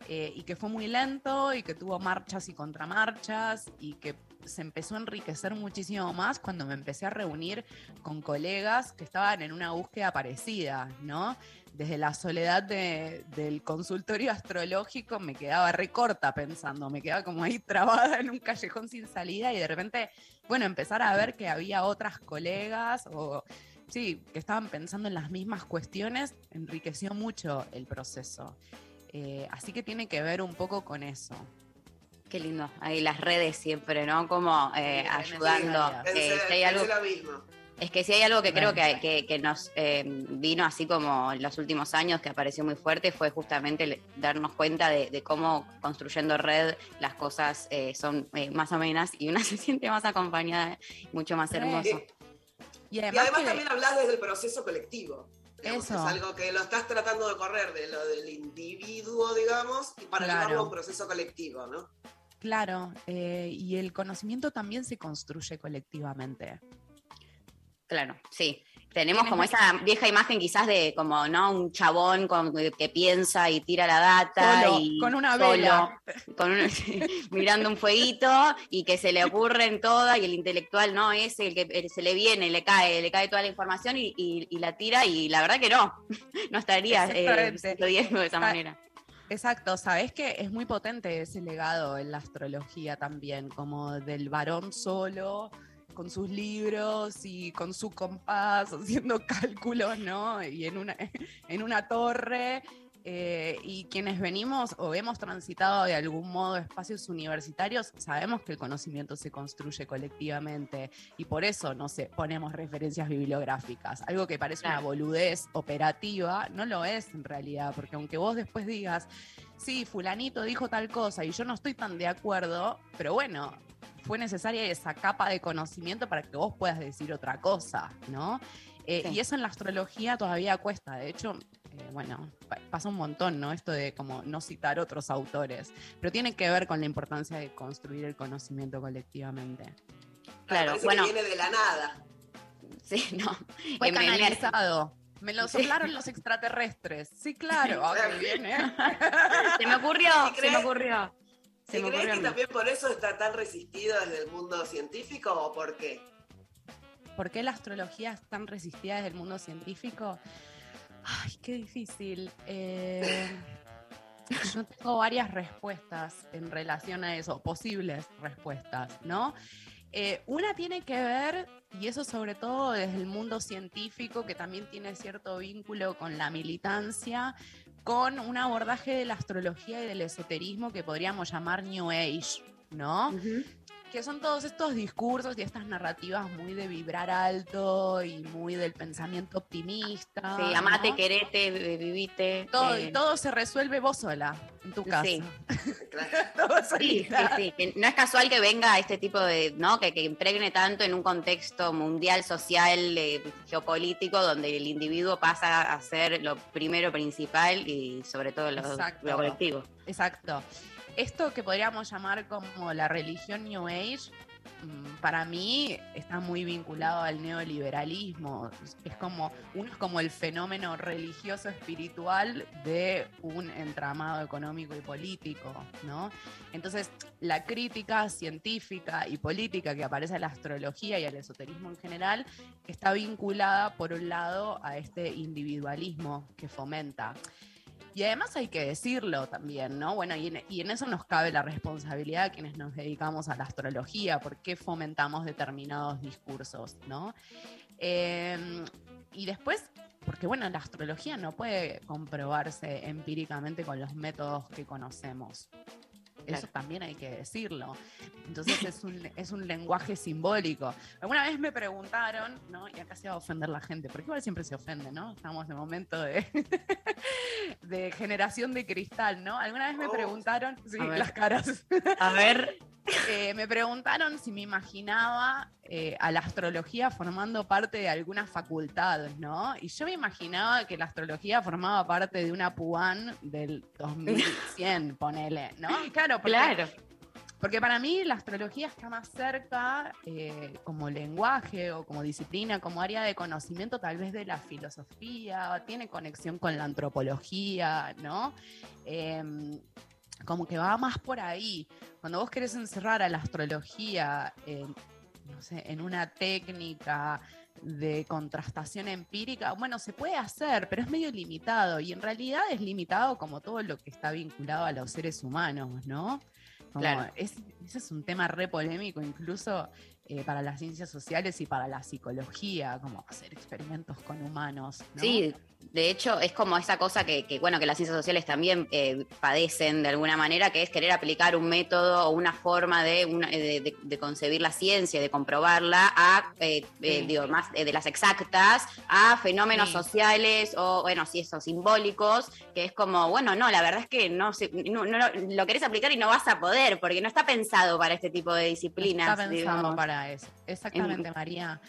Speaker 13: y que fue muy lento y que tuvo marchas y contramarchas y que se empezó a enriquecer muchísimo más cuando me empecé a reunir con colegas que estaban en una búsqueda parecida, ¿no? Desde la soledad de- del consultorio [laughs] astrológico me quedaba recorta pensando, me quedaba como ahí trabada en un callejón sin salida y de repente, bueno, empezar a ver que había otras colegas o sí, que estaban pensando en las mismas cuestiones, enriqueció mucho el proceso. Eh, así que tiene que ver un poco con eso.
Speaker 1: Qué lindo. Ahí las redes siempre, ¿no? Como eh, ayudando. Eh, si hay algo, es que si hay algo que creo que, que- que nos eh, vino así como en los últimos años, que apareció muy fuerte, fue justamente el darnos cuenta de, de cómo construyendo red las cosas eh, son eh, más amenas y una [laughs] se siente más acompañada, mucho más hermoso.
Speaker 13: Y
Speaker 2: Y
Speaker 13: además,
Speaker 2: además
Speaker 13: que-
Speaker 2: también hablas desde el proceso colectivo. Digamos,
Speaker 13: Eso.
Speaker 2: Es algo que lo estás tratando de correr de lo del individuo, digamos, y para
Speaker 13: Claro.
Speaker 2: llevarlo a un proceso colectivo, ¿no?
Speaker 13: Claro, eh, y el conocimiento también se construye colectivamente.
Speaker 1: Claro, sí. Tenemos como esa vieja imagen quizás de como, ¿no? Un chabón con, que piensa y tira la data
Speaker 13: Solo,
Speaker 1: y
Speaker 13: con una
Speaker 1: solo,
Speaker 13: vela. [laughs]
Speaker 1: con un- mirando un fueguito y que se le ocurren todas y el intelectual no es el que el- se le viene, le cae, le cae toda la información y, y- y la tira y la verdad que no, [laughs] no estaría eh, de esa manera.
Speaker 13: Exacto, sabes que es muy potente ese legado en la astrología también, como del varón solo, con sus libros y con su compás, [laughs] haciendo cálculos, ¿no? Y en una, en una torre. Eh, y quienes venimos o hemos transitado de algún modo espacios universitarios, sabemos que el conocimiento se construye colectivamente y por eso, no sé, ponemos referencias bibliográficas. Algo que parece una boludez operativa, no lo es en realidad, porque aunque vos después digas, sí, fulanito dijo tal cosa y yo no estoy tan de acuerdo, pero bueno, fue necesaria esa capa de conocimiento para que vos puedas decir otra cosa, ¿no? Eh,
Speaker 1: Sí.
Speaker 13: Y eso en la astrología todavía cuesta. De hecho, eh, bueno, pa- pasa un montón, ¿no? Esto de como no citar otros autores. Pero tiene que ver con la importancia de construir el conocimiento colectivamente.
Speaker 1: Claro,
Speaker 2: Parece
Speaker 1: bueno.
Speaker 2: que viene de la nada.
Speaker 1: Sí, [laughs] no.
Speaker 13: Fue canalizado. Me lo
Speaker 1: Sí.
Speaker 13: soplaron los extraterrestres. Sí, claro. Ah, qué bien, ¿eh?
Speaker 1: Se me ocurrió,
Speaker 2: ¿Sí
Speaker 1: se
Speaker 2: crees?
Speaker 1: me ocurrió. Se
Speaker 2: ¿Y
Speaker 1: me
Speaker 2: crees que también por eso está tan resistido desde el mundo científico o por qué?
Speaker 13: ¿Por qué la astrología es tan resistida desde el mundo científico? Ay, qué difícil. Eh, yo tengo varias respuestas en relación a eso, posibles respuestas, ¿no? Eh, una tiene que ver, y eso sobre todo desde el mundo científico, que también tiene cierto vínculo con la militancia, con un abordaje de la astrología y del esoterismo que podríamos llamar New Age, ¿no? Que son todos estos discursos y estas narrativas muy de vibrar alto y muy del pensamiento optimista.
Speaker 1: Sí, amate,
Speaker 13: ¿no?
Speaker 1: querete, vi- vivite.
Speaker 13: Todo,
Speaker 1: eh,
Speaker 13: y todo se resuelve vos sola, en tu casa.
Speaker 1: Sí. [laughs]
Speaker 13: Todo
Speaker 1: Sí, sí,
Speaker 13: solita.
Speaker 1: sí, que no es casual que venga este tipo de, ¿no? Que, que impregne tanto en un contexto mundial, social, eh, geopolítico, donde el individuo pasa a ser lo primero principal y sobre todo lo,
Speaker 13: Exacto.
Speaker 1: lo colectivo.
Speaker 13: Exacto. Esto que podríamos llamar como la religión New Age, mm, para mí está muy vinculado al neoliberalismo. Es como, uno es como el fenómeno religioso espiritual de un entramado económico y político, ¿no? Entonces, la crítica científica y política que aparece en la astrología y al esoterismo en general está vinculada, por un lado, a este individualismo que fomenta. Y además hay que decirlo también, ¿no? Bueno, y en, eso nos cabe la responsabilidad quienes nos dedicamos a la astrología, por qué fomentamos determinados discursos, ¿no? Eh, y después, porque bueno, la astrología no puede comprobarse empíricamente con los métodos que conocemos. Eso también hay que decirlo. Entonces es un, es un lenguaje simbólico. Alguna vez me preguntaron, ¿no? Y acá se va a ofender la gente, porque igual siempre se ofende, ¿no? Estamos en momento de, [laughs] de generación de cristal, ¿no? Alguna vez me
Speaker 1: Oh.
Speaker 13: preguntaron, sí, las caras.
Speaker 1: A ver. [laughs]
Speaker 13: Eh, me preguntaron si me imaginaba eh, a la astrología formando parte de alguna facultad, ¿no? Y yo me imaginaba que la astrología formaba parte de una PUAN del 2100, [laughs] ponele, ¿no? Claro, porque,
Speaker 1: Claro.
Speaker 13: porque para mí la astrología está más cerca eh, como lenguaje o como disciplina, como área de conocimiento tal vez de la filosofía, tiene conexión con la antropología, ¿no? Como que va más por ahí. Cuando vos querés encerrar a la astrología en, no sé, en una técnica de contrastación empírica, bueno, se puede hacer, pero es medio limitado y en realidad es limitado como todo lo que está vinculado a los seres humanos, ¿no? Como
Speaker 1: Claro.
Speaker 13: es- ese es un tema re polémico incluso eh, para las ciencias sociales y para la psicología, como hacer experimentos con humanos. ¿no?
Speaker 1: Sí, de hecho es como esa cosa que, que, bueno, que las ciencias sociales también eh, padecen de alguna manera, que es querer aplicar un método o una forma de, una- de, de- de concebir la ciencia, de comprobarla a, eh, eh,
Speaker 13: Sí.
Speaker 1: digo, más eh, de las exactas, a fenómenos
Speaker 13: Sí.
Speaker 1: sociales o, bueno, sí, esos simbólicos, que es como, bueno, no, la verdad es que no, no, no lo- querés aplicar y no vas a poder, porque no está pensado para este tipo de disciplinas.
Speaker 13: Está pensado
Speaker 1: digamos.
Speaker 13: para eso. Exactamente, María.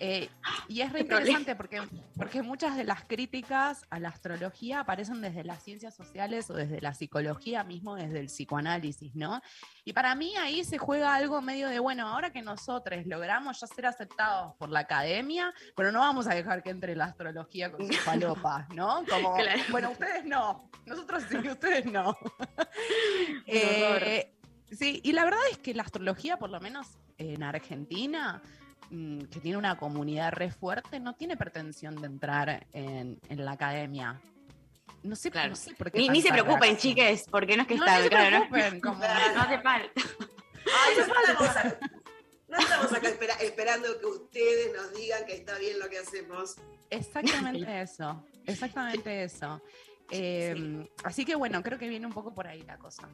Speaker 13: Eh, y es re [laughs] interesante porque, porque muchas de las críticas a la astrología aparecen desde las ciencias sociales o desde la psicología mismo, desde el psicoanálisis, ¿no? Y para mí ahí se juega algo medio de, bueno, ahora que nosotros logramos ya ser aceptados por la academia, pero no vamos a dejar que entre la astrología con sus [laughs] palopas, ¿no? Como,
Speaker 1: Claro.
Speaker 13: bueno, ustedes no, nosotros sí, ustedes no. [laughs] Eh, sí, y la verdad es que la astrología, por lo menos en Argentina, que tiene una comunidad re fuerte, no tiene pretensión de entrar en, en la academia. No sé,
Speaker 1: Claro.
Speaker 13: no sé por qué
Speaker 1: Ni, ni se preocupen,
Speaker 13: reacción.
Speaker 1: chiques, porque no es que
Speaker 13: No,
Speaker 1: está
Speaker 13: se
Speaker 1: claro, no-
Speaker 13: preocupen, como- [laughs]
Speaker 1: no hace falta.
Speaker 2: Ay, no estamos, acá, no estamos acá espera- esperando que ustedes nos digan que está bien lo que hacemos.
Speaker 13: Exactamente eso, exactamente eso. Eh, Así que bueno, creo que viene un poco por ahí la cosa.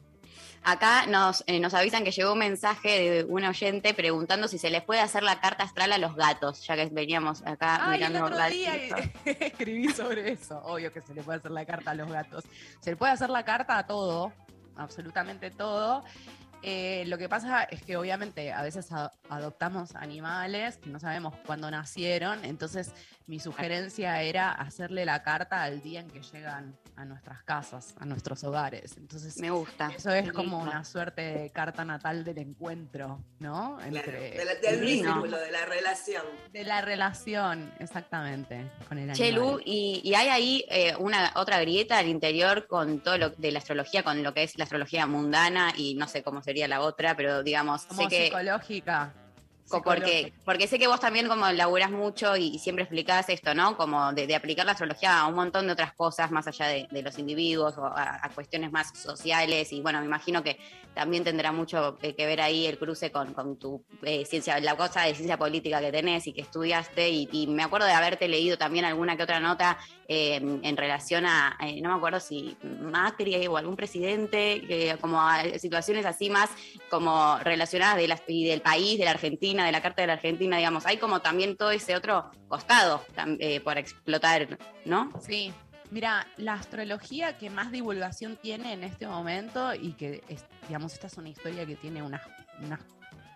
Speaker 1: Acá nos, eh, nos avisan que llegó un mensaje de un oyente preguntando si se les puede hacer la carta astral a los gatos, ya que veníamos acá
Speaker 13: Ay, el
Speaker 1: mirando
Speaker 13: otro día [laughs] escribí sobre eso. Obvio que se le puede hacer la carta a los gatos. Se le puede hacer la carta a todo, absolutamente todo. Eh, lo que pasa es que obviamente a veces adoptamos animales que no sabemos cuándo nacieron, entonces mi sugerencia era hacerle la carta al día en que llegan a nuestras casas, a nuestros hogares. Entonces,
Speaker 1: Me gusta.
Speaker 13: eso es
Speaker 1: Qué
Speaker 13: como
Speaker 1: lindo.
Speaker 13: una suerte de carta natal del encuentro, ¿no?
Speaker 2: Claro, de la- del vínculo, de la relación.
Speaker 13: de la relación, exactamente, con el
Speaker 1: Che, Lu,
Speaker 13: animal.
Speaker 1: y, y hay ahí eh, una otra grieta al interior con todo lo de la astrología, con lo que es la astrología mundana y no sé cómo sería la otra, pero digamos,
Speaker 13: Como
Speaker 1: sé que
Speaker 13: psicológica.
Speaker 1: Porque, porque sé que vos también como laburás mucho y, y siempre explicás esto, ¿no? Como de, de aplicar la astrología a un montón de otras cosas más allá de, de los individuos o a, a cuestiones más sociales. Y bueno, me imagino que también tendrá mucho eh, que ver ahí el cruce con, con tu eh, ciencia, la cosa de ciencia política que tenés y que estudiaste. Y, y me acuerdo de haberte leído también alguna que otra nota eh, en relación a, eh, no me acuerdo si Macri o algún presidente, que como a situaciones así más como relacionadas de la- y del país, de la Argentina, de la Carta de la Argentina, digamos. Hay como también todo ese otro costado eh, por explotar, ¿no?
Speaker 13: Sí. Mira, la astrología que más divulgación tiene en este momento y que, es, digamos, esta es una historia que tiene unas,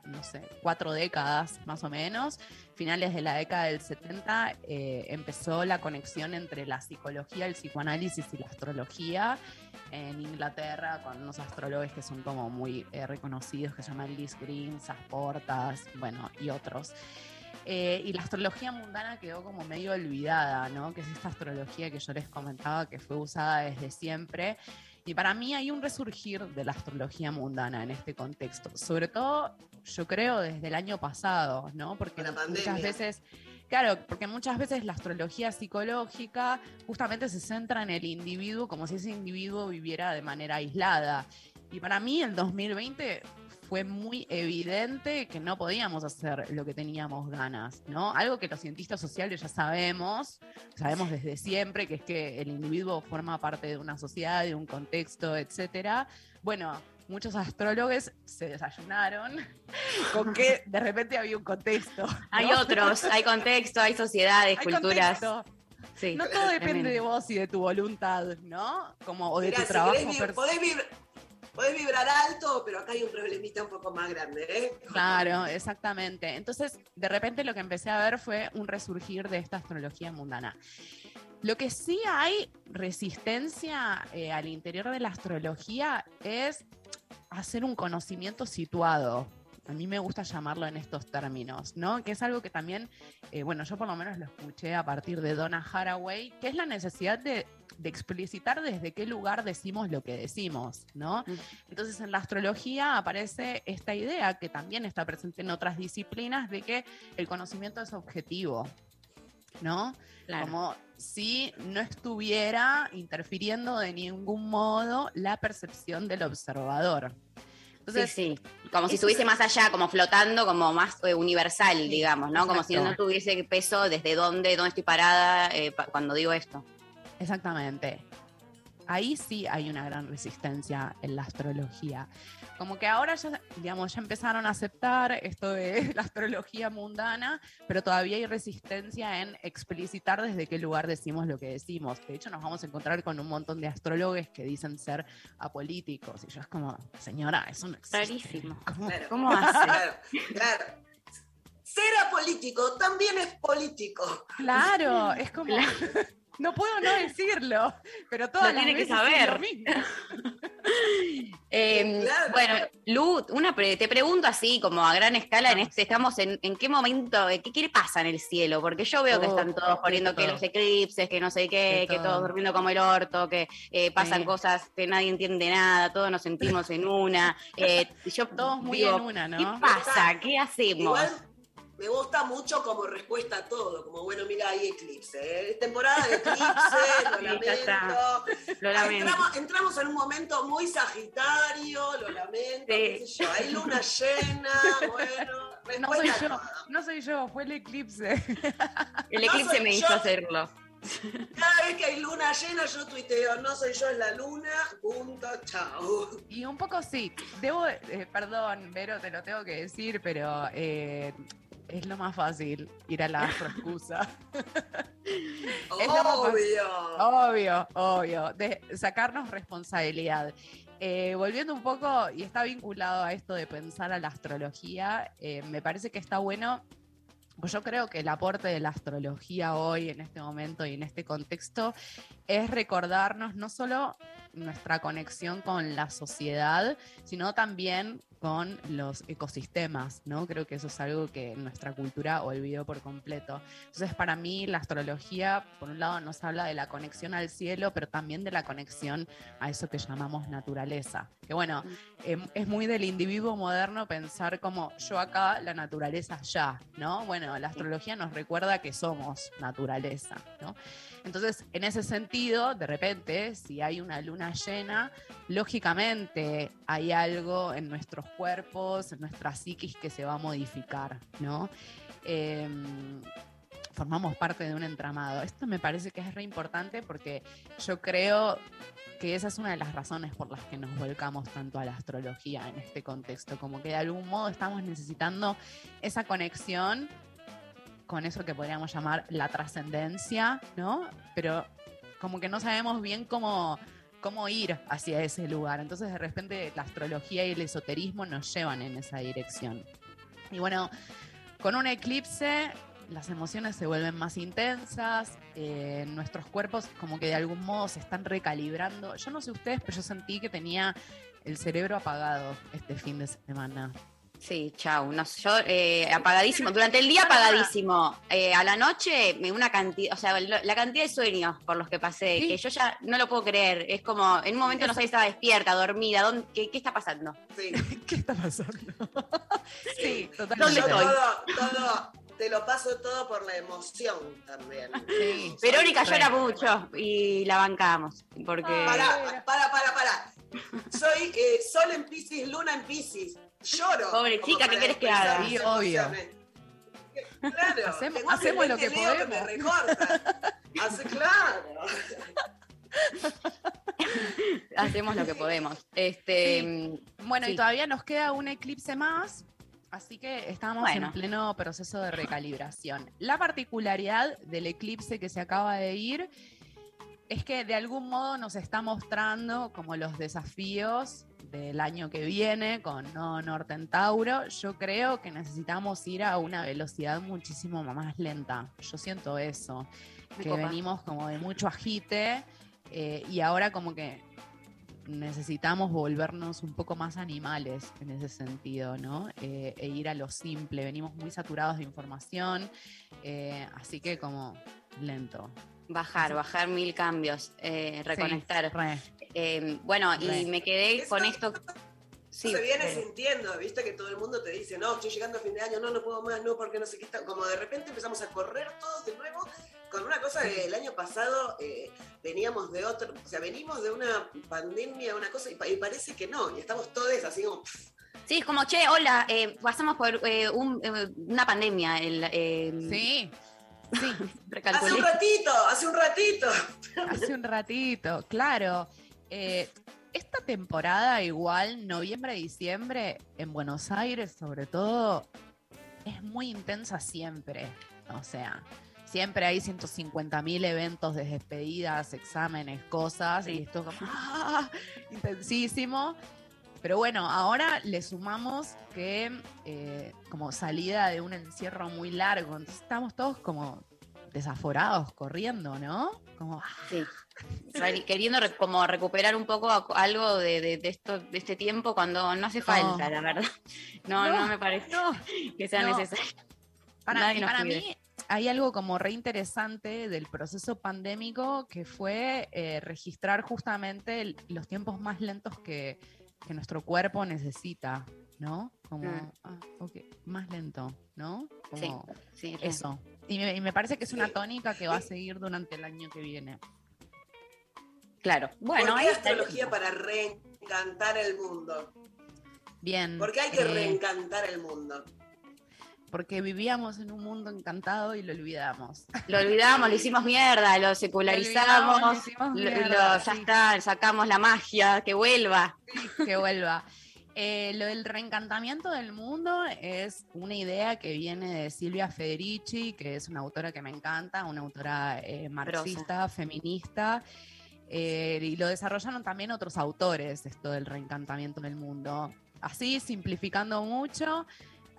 Speaker 13: no sé, cuatro décadas más o menos, finales de la década del 70, eh, empezó la conexión entre la psicología, el psicoanálisis y la astrología en Inglaterra con unos astrólogos que son como muy eh, reconocidos, que se llaman Liz Green, Sas Portas, bueno, y otros. Eh, y la astrología mundana quedó como medio olvidada, ¿no? Que es esta astrología que yo les comentaba que fue usada desde siempre. Y para mí hay un resurgir de la astrología mundana en este contexto. Sobre todo, yo creo, desde el año pasado, ¿no? Porque
Speaker 2: la
Speaker 13: muchas
Speaker 2: pandemia.
Speaker 13: veces, claro, porque muchas veces la astrología psicológica justamente se centra en el individuo como si ese individuo viviera de manera aislada. Y para mí el 2020 fue muy evidente que no podíamos hacer lo que teníamos ganas, ¿no? Algo que los cientistas sociales ya sabemos, sabemos desde siempre, que es que el individuo forma parte de una sociedad, de un contexto, etcétera. Bueno, muchos astrólogos se desayunaron [laughs] con que de repente había un contexto. ¿no?
Speaker 1: Hay otros, hay contexto, hay sociedades,
Speaker 13: Hay
Speaker 1: culturas.
Speaker 13: contexto.
Speaker 1: Sí,
Speaker 13: No todo depende
Speaker 1: tremendo.
Speaker 13: de vos y de tu voluntad, ¿no? Como, o de tu
Speaker 2: si
Speaker 13: trabajo
Speaker 2: querés podés, podés vibrar alto, pero acá hay un problemita un poco más grande, ¿eh?
Speaker 13: Claro, exactamente. Entonces, de repente lo que empecé a ver fue un resurgir de esta astrología mundana. Lo que sí hay resistencia eh, al interior de la astrología es hacer un conocimiento situado. A mí me gusta llamarlo en estos términos, ¿no? Que es algo que también, eh, bueno, yo por lo menos lo escuché a partir de Donna Haraway, que es la necesidad de, de explicitar desde qué lugar decimos lo que decimos, ¿no? Entonces en la astrología aparece esta idea que también está presente en otras disciplinas de que el conocimiento es objetivo, ¿no?
Speaker 1: Claro.
Speaker 13: Como si no estuviera interfiriendo de ningún modo la percepción del observador. Entonces,
Speaker 1: sí, sí. Como si estuviese
Speaker 13: es-
Speaker 1: más allá, como flotando, como más eh, universal,
Speaker 13: Sí,
Speaker 1: digamos, ¿no? Como si no tuviese peso desde dónde, dónde estoy parada eh, pa- cuando digo esto.
Speaker 13: Exactamente. Ahí sí hay una gran resistencia en la astrología. Como que ahora ya, digamos, ya empezaron a aceptar esto de [laughs] la astrología mundana, pero todavía hay resistencia en explicitar desde qué lugar decimos lo que decimos. De hecho, nos vamos a encontrar con un montón de astrólogos que dicen ser apolíticos. Y yo es como, señora, eso no existe.
Speaker 1: Rarísimo.
Speaker 13: ¿Cómo?
Speaker 2: Claro,
Speaker 1: ¿Cómo [laughs] hace?
Speaker 2: Claro, claro. Ser apolítico también es político.
Speaker 13: Claro, [laughs] es como. No puedo no decirlo, pero todas
Speaker 1: Lo
Speaker 13: las
Speaker 1: tiene que
Speaker 13: veces
Speaker 1: saber.
Speaker 13: lo mismo.
Speaker 1: Eh,
Speaker 2: Claro.
Speaker 1: Bueno, Lu, una pre- te pregunto así, como a gran escala, en
Speaker 13: Vamos.
Speaker 1: este, estamos en, en qué momento, eh, qué, pasa en el cielo, porque yo veo que
Speaker 13: Oh,
Speaker 1: están todos poniendo que
Speaker 13: todo.
Speaker 1: los eclipses, que no sé qué, que
Speaker 13: todo.
Speaker 1: todos durmiendo como el orto, que eh, pasan
Speaker 13: Sí.
Speaker 1: cosas que nadie entiende nada, todos nos sentimos en una. eh, yo
Speaker 13: Todos muy
Speaker 1: digo,
Speaker 13: en una, ¿no?
Speaker 1: ¿Qué pasa? ¿Qué hacemos?
Speaker 2: Igual me gusta mucho como respuesta a todo, como bueno, mira, hay eclipse, ¿eh? temporada de eclipse, [laughs] lo lamento.
Speaker 1: Lo
Speaker 2: Ah,
Speaker 1: lamento.
Speaker 2: Entramos, entramos en un momento muy sagitario, lo lamento,
Speaker 1: Sí.
Speaker 2: qué sé yo, hay luna llena, bueno,
Speaker 13: No soy yo, no soy yo, fue el eclipse. [laughs]
Speaker 1: El
Speaker 2: No
Speaker 1: eclipse me hizo hacerlo.
Speaker 2: Cada vez que hay luna llena, yo tuiteo, no soy yo, es la luna, punto, chao.
Speaker 13: Y un poco sí, debo, eh, perdón, Vero, te lo tengo que decir, pero eh, es lo más fácil ir a la [laughs] fácil.
Speaker 2: Obvio.
Speaker 13: Obvio, obvio, de sacarnos responsabilidad. Eh, volviendo un poco, y está vinculado a esto de pensar a la astrología, eh, me parece que está bueno Pues yo creo que el aporte de la astrología hoy, en este momento y en este contexto, es recordarnos no solo nuestra conexión con la sociedad, sino también con los ecosistemas, ¿no? Creo que eso es algo que nuestra cultura olvidó por completo. Entonces, para mí, la astrología, por un lado, nos habla de la conexión al cielo, pero también de la conexión a eso que llamamos naturaleza. Que bueno, em, es muy del individuo moderno pensar como yo acá, la naturaleza allá, ¿no? Bueno, la astrología nos recuerda que somos naturaleza, ¿no? Entonces, en ese sentido, de repente, si hay una luna llena, lógicamente hay algo en nuestros cuerpos, en nuestra psiquis que se va a modificar, ¿no? Em, formamos parte de un entramado. Esto me parece que es re importante porque yo creo que esa es una de las razones por las que nos volcamos tanto a la astrología en este contexto, como que de algún modo estamos necesitando esa conexión con eso que podríamos llamar la trascendencia, ¿no? Pero como que no sabemos bien cómo, cómo ir hacia ese lugar. Entonces de repente la astrología y el esoterismo nos llevan en esa dirección. Y bueno, con un eclipse las emociones se vuelven más intensas, eh, nuestros cuerpos como que de algún modo se están recalibrando. Yo no sé ustedes, pero yo sentí que tenía el cerebro apagado este fin de semana.
Speaker 1: Sí, chau. No, yo eh, apagadísimo. Durante el día apagadísimo. Eh, a la noche, me- una cantidad, o sea, la cantidad de sueños por los que pasé, que yo ya no lo puedo creer. Es como, en un momento no sabía si estaba despierta, dormida. ¿dónde- qué, qué está pasando?
Speaker 2: Sí. [laughs]
Speaker 13: ¿Qué está pasando? [laughs] sí,
Speaker 2: Yo
Speaker 1: ¿Dónde estoy?
Speaker 2: todo, todo, te lo paso todo por la emoción también.
Speaker 1: Verónica
Speaker 2: Soy-
Speaker 1: llora mucho y la bancamos. Porque.
Speaker 2: Para, para, para, para. Soy eh, Sol en Pisces, Luna en Pisces. Lloro.
Speaker 1: Pobre chica, ¿qué querés que haga?
Speaker 13: obvio.
Speaker 2: Claro,
Speaker 13: Hacemos-
Speaker 2: tengo
Speaker 13: hacemos lo que podemos.
Speaker 2: me recorta. Hace claro. [laughs]
Speaker 1: Hacemos lo que podemos. Este,
Speaker 13: Bueno, y todavía nos queda un eclipse más, así que estamos
Speaker 1: Bueno.
Speaker 13: en pleno proceso de recalibración. La particularidad del eclipse que se acaba de ir es que de algún modo nos está mostrando como los desafíos del año que viene con Nodo Norte en Tauro. Yo creo que necesitamos ir a una velocidad muchísimo más lenta. Yo siento eso,
Speaker 1: Me
Speaker 13: que
Speaker 1: copa.
Speaker 13: venimos como de mucho agite eh, y ahora como que necesitamos volvernos un poco más animales en ese sentido, ¿no? Eh, e ir a lo simple. Venimos muy saturados de información, eh, así que como lento.
Speaker 1: Bajar, bajar mil cambios, eh, reconectar.
Speaker 13: re.
Speaker 1: Eh, bueno,
Speaker 13: Re.
Speaker 1: y me quedé con esto. Sí,
Speaker 2: se viene
Speaker 1: pero-
Speaker 2: sintiendo, viste que todo el mundo te dice, no, estoy llegando a fin de año, no, no puedo más, no, porque no sé qué está. Como de repente empezamos a correr todos de nuevo con una cosa que el año pasado eh, veníamos de otro, o sea, venimos de una pandemia, una cosa, y, pa- y parece que no, y estamos todos así como, pff,
Speaker 1: Sí, es como, che, hola, eh, pasamos por eh, un- eh, una pandemia. El, eh,
Speaker 13: Sí, sí. [laughs]
Speaker 2: hace un ratito, hace un ratito.
Speaker 13: Hace un ratito, claro. Eh, esta temporada, igual, noviembre, diciembre, en Buenos Aires, sobre todo, es muy intensa siempre. O sea, siempre hay 150 mil eventos de despedidas, exámenes, cosas, y esto como [laughs] ¡ah! intensísimo. Pero bueno, ahora le sumamos que eh, como salida de un encierro muy largo, entonces estamos todos como desaforados, corriendo, ¿no? Como, ¡ah!
Speaker 1: Sí. Queriendo re- como recuperar un poco algo de, de- de esto, de este tiempo cuando no hace falta, la verdad. [laughs] No, no,
Speaker 13: No,
Speaker 1: me parece
Speaker 13: no,
Speaker 1: que sea necesario.
Speaker 13: Para, mí hay algo como re interesante del proceso pandémico que fue eh, registrar justamente el- los tiempos más lentos que, que nuestro cuerpo necesita, ¿no? Como,
Speaker 1: Mm.
Speaker 13: ah, ok, más lento, ¿no?
Speaker 1: Sí,
Speaker 13: Como
Speaker 1: sí,
Speaker 13: eso. Y me, y me parece que es una tónica que va a seguir durante el año que viene.
Speaker 1: Claro. Bueno,
Speaker 2: ¿Por
Speaker 1: ahí
Speaker 2: qué
Speaker 1: está.
Speaker 2: astrología para reencantar el mundo?
Speaker 13: Bien.
Speaker 2: Porque hay que
Speaker 13: eh,
Speaker 2: reencantar el mundo.
Speaker 13: Porque vivíamos en un mundo encantado y lo olvidamos.
Speaker 1: Lo olvidamos, lo hicimos mierda, lo secularizamos,
Speaker 13: Lo hicimos mierda,
Speaker 1: ya
Speaker 13: sí.
Speaker 1: está, sacamos la magia, que vuelva.
Speaker 13: que vuelva. Eh, lo del reencantamiento del mundo es una idea que viene de Silvia Federici, que es una autora que me encanta, una autora eh, marxista, feminista, eh, y lo desarrollaron también otros autores, esto del reencantamiento del mundo. Así, simplificando mucho,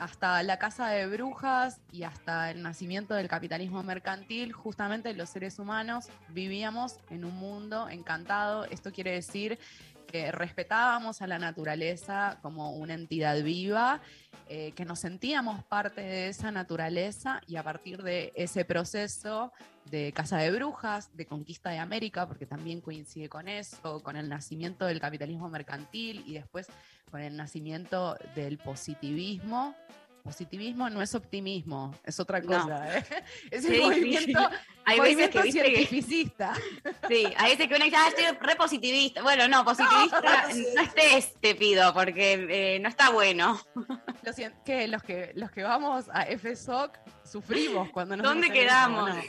Speaker 13: hasta la casa de brujas y hasta el nacimiento del capitalismo mercantil, justamente los seres humanos vivíamos en un mundo encantado. Esto quiere decir que respetábamos a la naturaleza como una entidad viva, eh, que nos sentíamos parte de esa naturaleza y a partir de ese proceso de Casa de Brujas, de conquista de América, porque también coincide con eso, con el nacimiento del capitalismo mercantil y después con el nacimiento del positivismo. Positivismo no es optimismo, es otra
Speaker 1: No.
Speaker 13: cosa. ¿eh? [laughs] Es el movimiento,
Speaker 1: Hay veces
Speaker 13: movimiento
Speaker 1: que viste que-
Speaker 13: cientificista. [laughs]
Speaker 1: Sí, hay veces que uno dice, ah, estoy re positivista. Bueno, no, positivista no, estés, te pido, porque eh, no está bueno.
Speaker 13: Lo sien- que los que los que vamos a FSOC sufrimos cuando nos
Speaker 1: ¿Dónde quedamos?
Speaker 13: ¿no?
Speaker 1: Sí,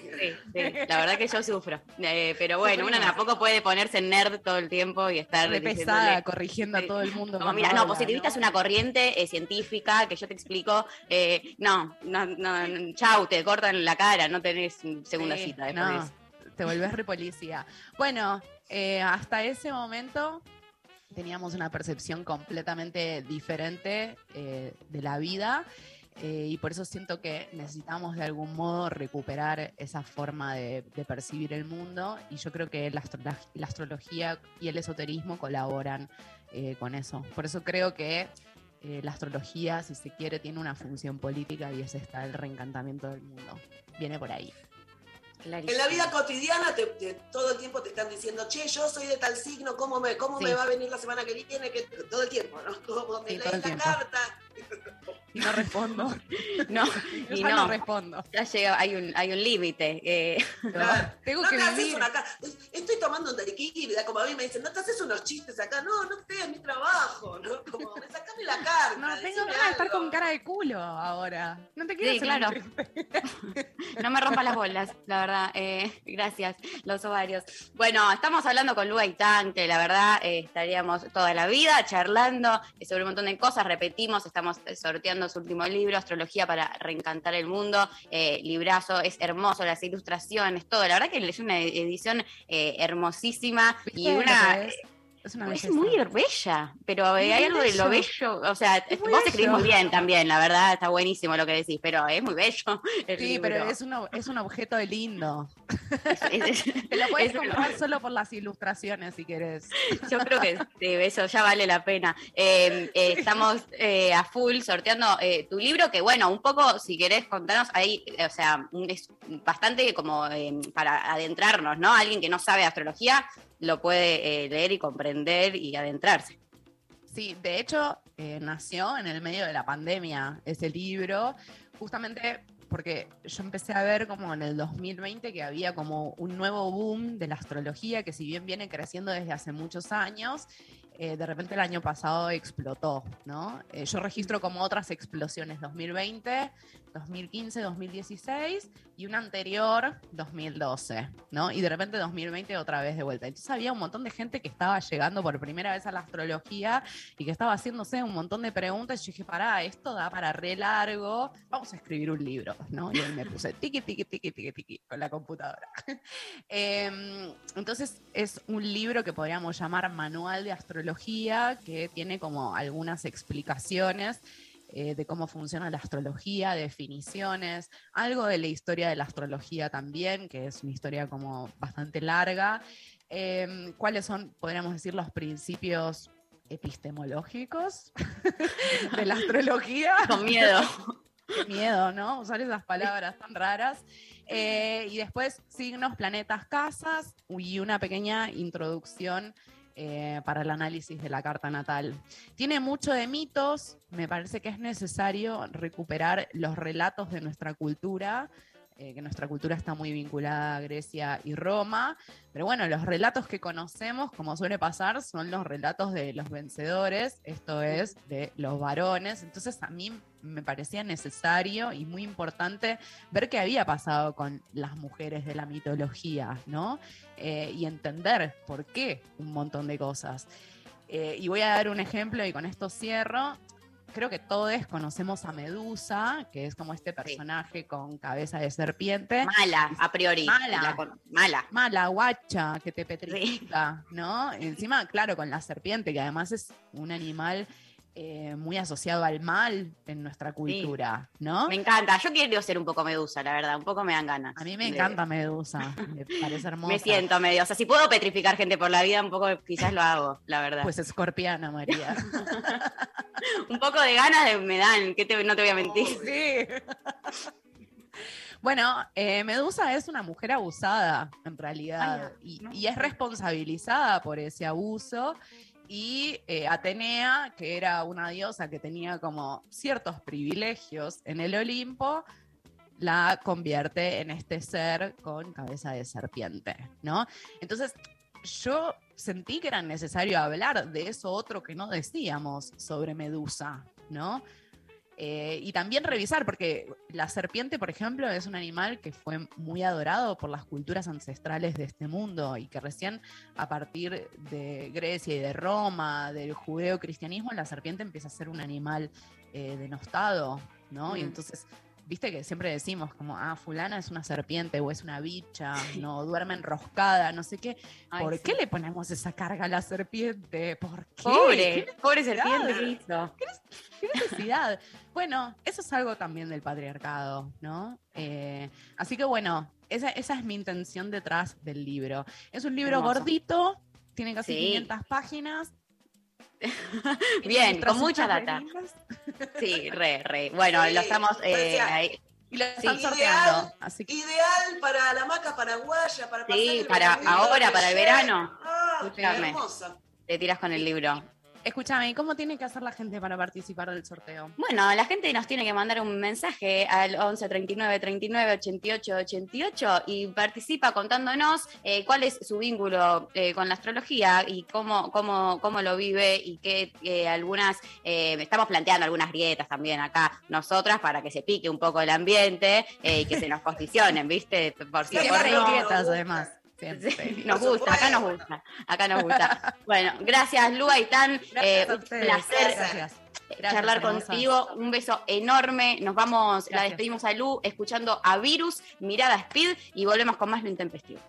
Speaker 1: sí, la verdad que yo sufro. Eh, pero bueno, uno tampoco puede ponerse nerd todo el tiempo y estar diciéndole-
Speaker 13: pesada, corrigiendo a todo el mundo.
Speaker 1: Como, mira, no, positivista
Speaker 13: ¿no?
Speaker 1: es una corriente eh, científica que yo te explico. eh, no, no, no, no, chau, te cortan la cara, no tenés segunda
Speaker 13: Sí,
Speaker 1: cita después de
Speaker 13: no, te volvés re policía. Bueno, eh, hasta ese momento teníamos una percepción completamente diferente eh, de la vida. eh, y por eso siento que necesitamos de algún modo recuperar esa forma de, percibir el mundo y yo creo que la, astro- la astrología y el esoterismo colaboran eh, con eso. Por eso creo que la astrología, si se quiere, tiene una función política y es esta, el reencantamiento del mundo. Viene por ahí.
Speaker 2: En la vida cotidiana te- te- todo el tiempo te están diciendo, che, yo soy de tal signo, ¿cómo me, cómo
Speaker 13: Sí.
Speaker 2: me va a venir la semana que viene? Que, todo el tiempo, ¿no? [laughs] Como me
Speaker 13: Sí,
Speaker 2: lees la
Speaker 13: tiempo.
Speaker 2: carta.
Speaker 13: Y no respondo. [laughs]
Speaker 1: No, y no.
Speaker 13: no respondo.
Speaker 1: Ya llega, hay un, hay un límite. eh. [laughs]
Speaker 13: Tengo
Speaker 2: no
Speaker 13: que
Speaker 2: te haces
Speaker 13: vivir.
Speaker 2: una Estoy tomando un tariquiri, como a mí me dicen, no te haces unos chistes acá. No, no sé, es mi trabajo, ¿no? Como, me sacame la carta.
Speaker 13: No, tengo ganas de estar con cara de culo ahora. No te quiero
Speaker 1: Sí, claro. No me rompa las bolas, la verdad. Eh, [laughs] gracias, los ovarios. Bueno, estamos hablando con Lu Aitán, que la verdad eh, estaríamos toda la vida charlando sobre un montón de cosas. Repetimos, estamos eh, sorteando su último libro, Astrología para Reencantar el Mundo. Eh, librazo, es hermoso, las ilustraciones, todo. La verdad que es una edición hermosísima y
Speaker 13: ¿Viste lo
Speaker 1: una.
Speaker 13: Es? Una
Speaker 1: Es muy bella, pero eh, hay algo de lo
Speaker 13: bello.
Speaker 1: o sea,
Speaker 13: Es
Speaker 1: vos escribís muy bien también, la verdad, está buenísimo lo que decís, pero es muy bello. [laughs] el
Speaker 13: Sí,
Speaker 1: libro.
Speaker 13: pero es un, es un objeto lindo.
Speaker 1: Es- es- [laughs]
Speaker 13: Te lo puedes
Speaker 1: es-
Speaker 13: comprar [laughs] solo por las ilustraciones si querés.
Speaker 1: Yo creo que sí, eso ya vale la pena. Eh, eh, estamos eh, a full sorteando tu libro, que bueno, un poco, si querés contarnos ahí, o sea, es bastante como eh, para adentrarnos, ¿no? Alguien que no sabe astrología lo puede eh, leer y comprender y adentrarse.
Speaker 13: Sí, de hecho, eh, nació en el medio de la pandemia ese libro, justamente porque yo empecé a ver como en el 2020 que había como un nuevo boom de la astrología que si bien viene creciendo desde hace muchos años, eh, de repente el año pasado explotó, ¿no? Yo registro como otras explosiones, 2020, 2015, 2016 y una anterior, 2012, ¿no? Y de repente 2020 otra vez de vuelta. Entonces había un montón de gente que estaba llegando por primera vez a la astrología y que estaba haciéndose un montón de preguntas. Y yo dije, pará, esto da para re largo, vamos a escribir un libro, ¿no? Y ahí me puse tiqui, tiqui, tiqui, tiqui, tiqui con la computadora. [laughs] Em, entonces es un libro que podríamos llamar Manual de Astrología, que tiene como algunas explicaciones eh, de cómo funciona la astrología, definiciones, algo de la historia de la astrología también, que es una historia como bastante larga. Em, ¿Cuáles son, podríamos decir, los principios epistemológicos [laughs] de la astrología? [laughs]
Speaker 1: Con miedo.
Speaker 13: Qué miedo, ¿no? Usar esas palabras tan raras. Eh, y después signos, planetas, casas y una pequeña introducción eh, para el análisis de la carta natal. Tiene mucho de mitos, me parece que es necesario recuperar los relatos de nuestra cultura, eh, que nuestra cultura está muy vinculada a Grecia y Roma, pero bueno, los relatos que conocemos, como suele pasar, son los relatos de los vencedores, esto es, de los varones, entonces a mí me parecía necesario y muy importante ver qué había pasado con las mujeres de la mitología, ¿no? Eh, y entender por qué un montón de cosas. Eh, y voy a dar un ejemplo y con esto cierro. Creo que todos conocemos a Medusa, que es como este personaje con cabeza de serpiente.
Speaker 1: Mala, a priori.
Speaker 13: Mala.
Speaker 1: Con- mala.
Speaker 13: Mala, guacha, que te petrifica, ¿no? Encima, claro, con la serpiente, que además es un animal eh, muy asociado al mal en nuestra cultura, ¿no?
Speaker 14: Me encanta. Yo quiero ser un poco medusa, la verdad. Un poco me dan ganas.
Speaker 13: A mí me
Speaker 14: de-
Speaker 13: encanta [laughs] Medusa, me parece hermosa.
Speaker 14: Me siento medio. O sea, si puedo petrificar gente por la vida, un poco quizás lo hago, la verdad.
Speaker 13: Pues escorpiana, María. [laughs]
Speaker 14: un poco de ganas de- me dan, que te- no te voy a mentir. [laughs]
Speaker 13: Bueno, eh, Medusa es una mujer abusada, en realidad, y, y es responsabilizada por ese abuso. Y eh, Atenea, que era una diosa que tenía como ciertos privilegios en el Olimpo, la convierte en este ser con cabeza de serpiente, ¿no? Entonces, yo sentí que era necesario hablar de eso otro que no decíamos sobre Medusa, ¿no? Eh, y también revisar, porque la serpiente, por ejemplo, es un animal que fue muy adorado por las culturas ancestrales de este mundo y que recién a partir de Grecia y de Roma, del judeo-cristianismo, la serpiente empieza a ser un animal eh, denostado, ¿no? Y
Speaker 14: Mm.
Speaker 13: entonces, viste que siempre decimos como, ah, fulana es una serpiente o es una bicha, no, duerme enroscada, no sé qué.
Speaker 14: Ay,
Speaker 13: ¿Por
Speaker 14: sí.
Speaker 13: qué le ponemos esa carga a la serpiente? ¿Por qué?
Speaker 14: Pobre,
Speaker 13: ¿Qué
Speaker 14: pobre serpiente que hizo.
Speaker 13: ¿Qué necesidad? bueno, eso es algo también del patriarcado, ¿no? Eh, así que bueno, esa, esa es mi intención detrás del libro. Es un libro
Speaker 14: Hermoso.
Speaker 13: gordito, tiene casi
Speaker 14: Sí.
Speaker 13: 500 páginas. [laughs]
Speaker 14: Bien, con mucha data.
Speaker 13: lindas.
Speaker 14: Sí, re, re. [laughs] Bueno,
Speaker 2: Sí,
Speaker 14: lo estamos eh, ahí.
Speaker 13: Y lo están
Speaker 2: Sí,
Speaker 13: sorteando.
Speaker 2: ideal,
Speaker 13: Así que
Speaker 2: ideal para la maca paraguaya, para
Speaker 14: Sí, para ahora, para el verano.
Speaker 2: Ah.
Speaker 14: Te tiras con el libro.
Speaker 13: Escúchame, ¿y ¿cómo tiene que hacer la gente para participar del sorteo?
Speaker 14: Bueno, la gente nos tiene que mandar un mensaje al 11 39 39 88 88 y participa contándonos eh, cuál es su vínculo eh, con la astrología y cómo, cómo, cómo lo vive y que eh, algunas, eh, estamos planteando algunas grietas también acá nosotras para que se pique un poco el ambiente eh, y que se nos [laughs] posicionen, ¿viste? Por si
Speaker 13: Siempre
Speaker 14: por no.
Speaker 13: grietas, además. Siempre.
Speaker 14: Nos gusta, acá nos gusta, acá nos gusta. Bueno, gracias Lu Aitán, eh,
Speaker 13: a
Speaker 14: un
Speaker 13: ustedes.
Speaker 14: placer
Speaker 13: Gracias.
Speaker 14: Charlar contigo, un beso enorme, nos vamos, la despedimos a Lu escuchando a Virus, Mirada Speed y volvemos con más lo intempestivo.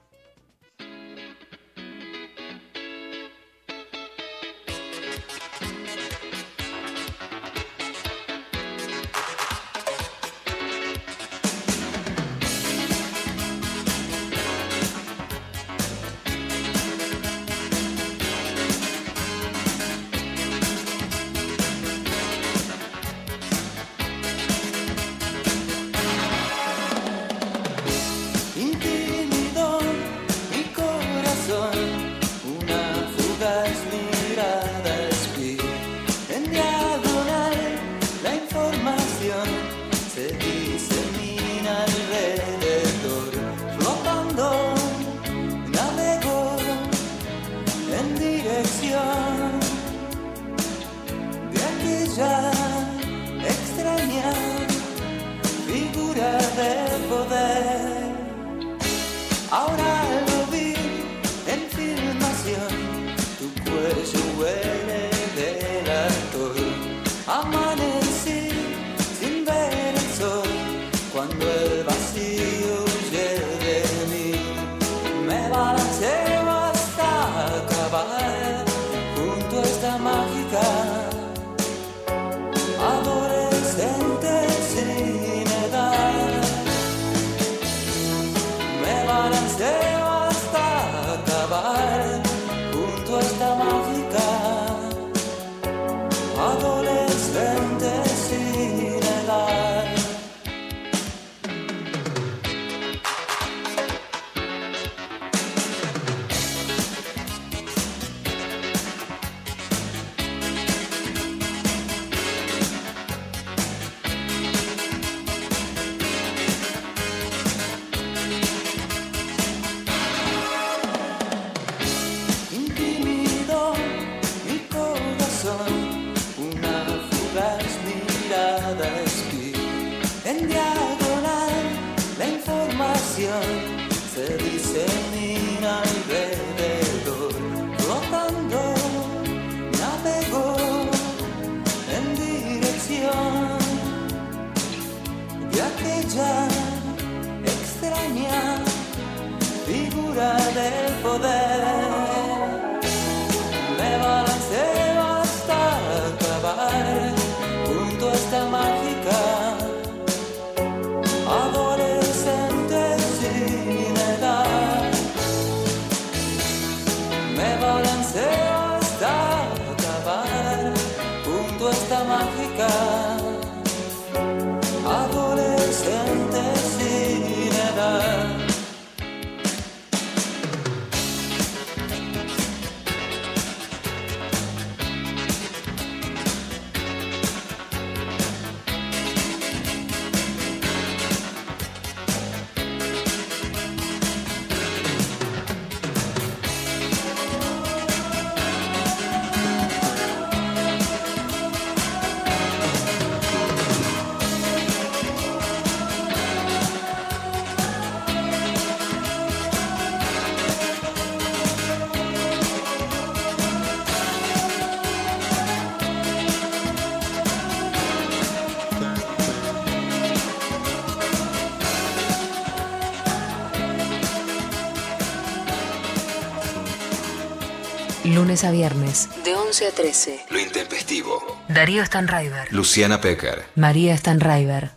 Speaker 7: Lunes a viernes. De 11 a 13.
Speaker 4: Lo intempestivo.
Speaker 7: Darío Stanraiver.
Speaker 4: Luciana Pecker.
Speaker 7: María Stanraiver.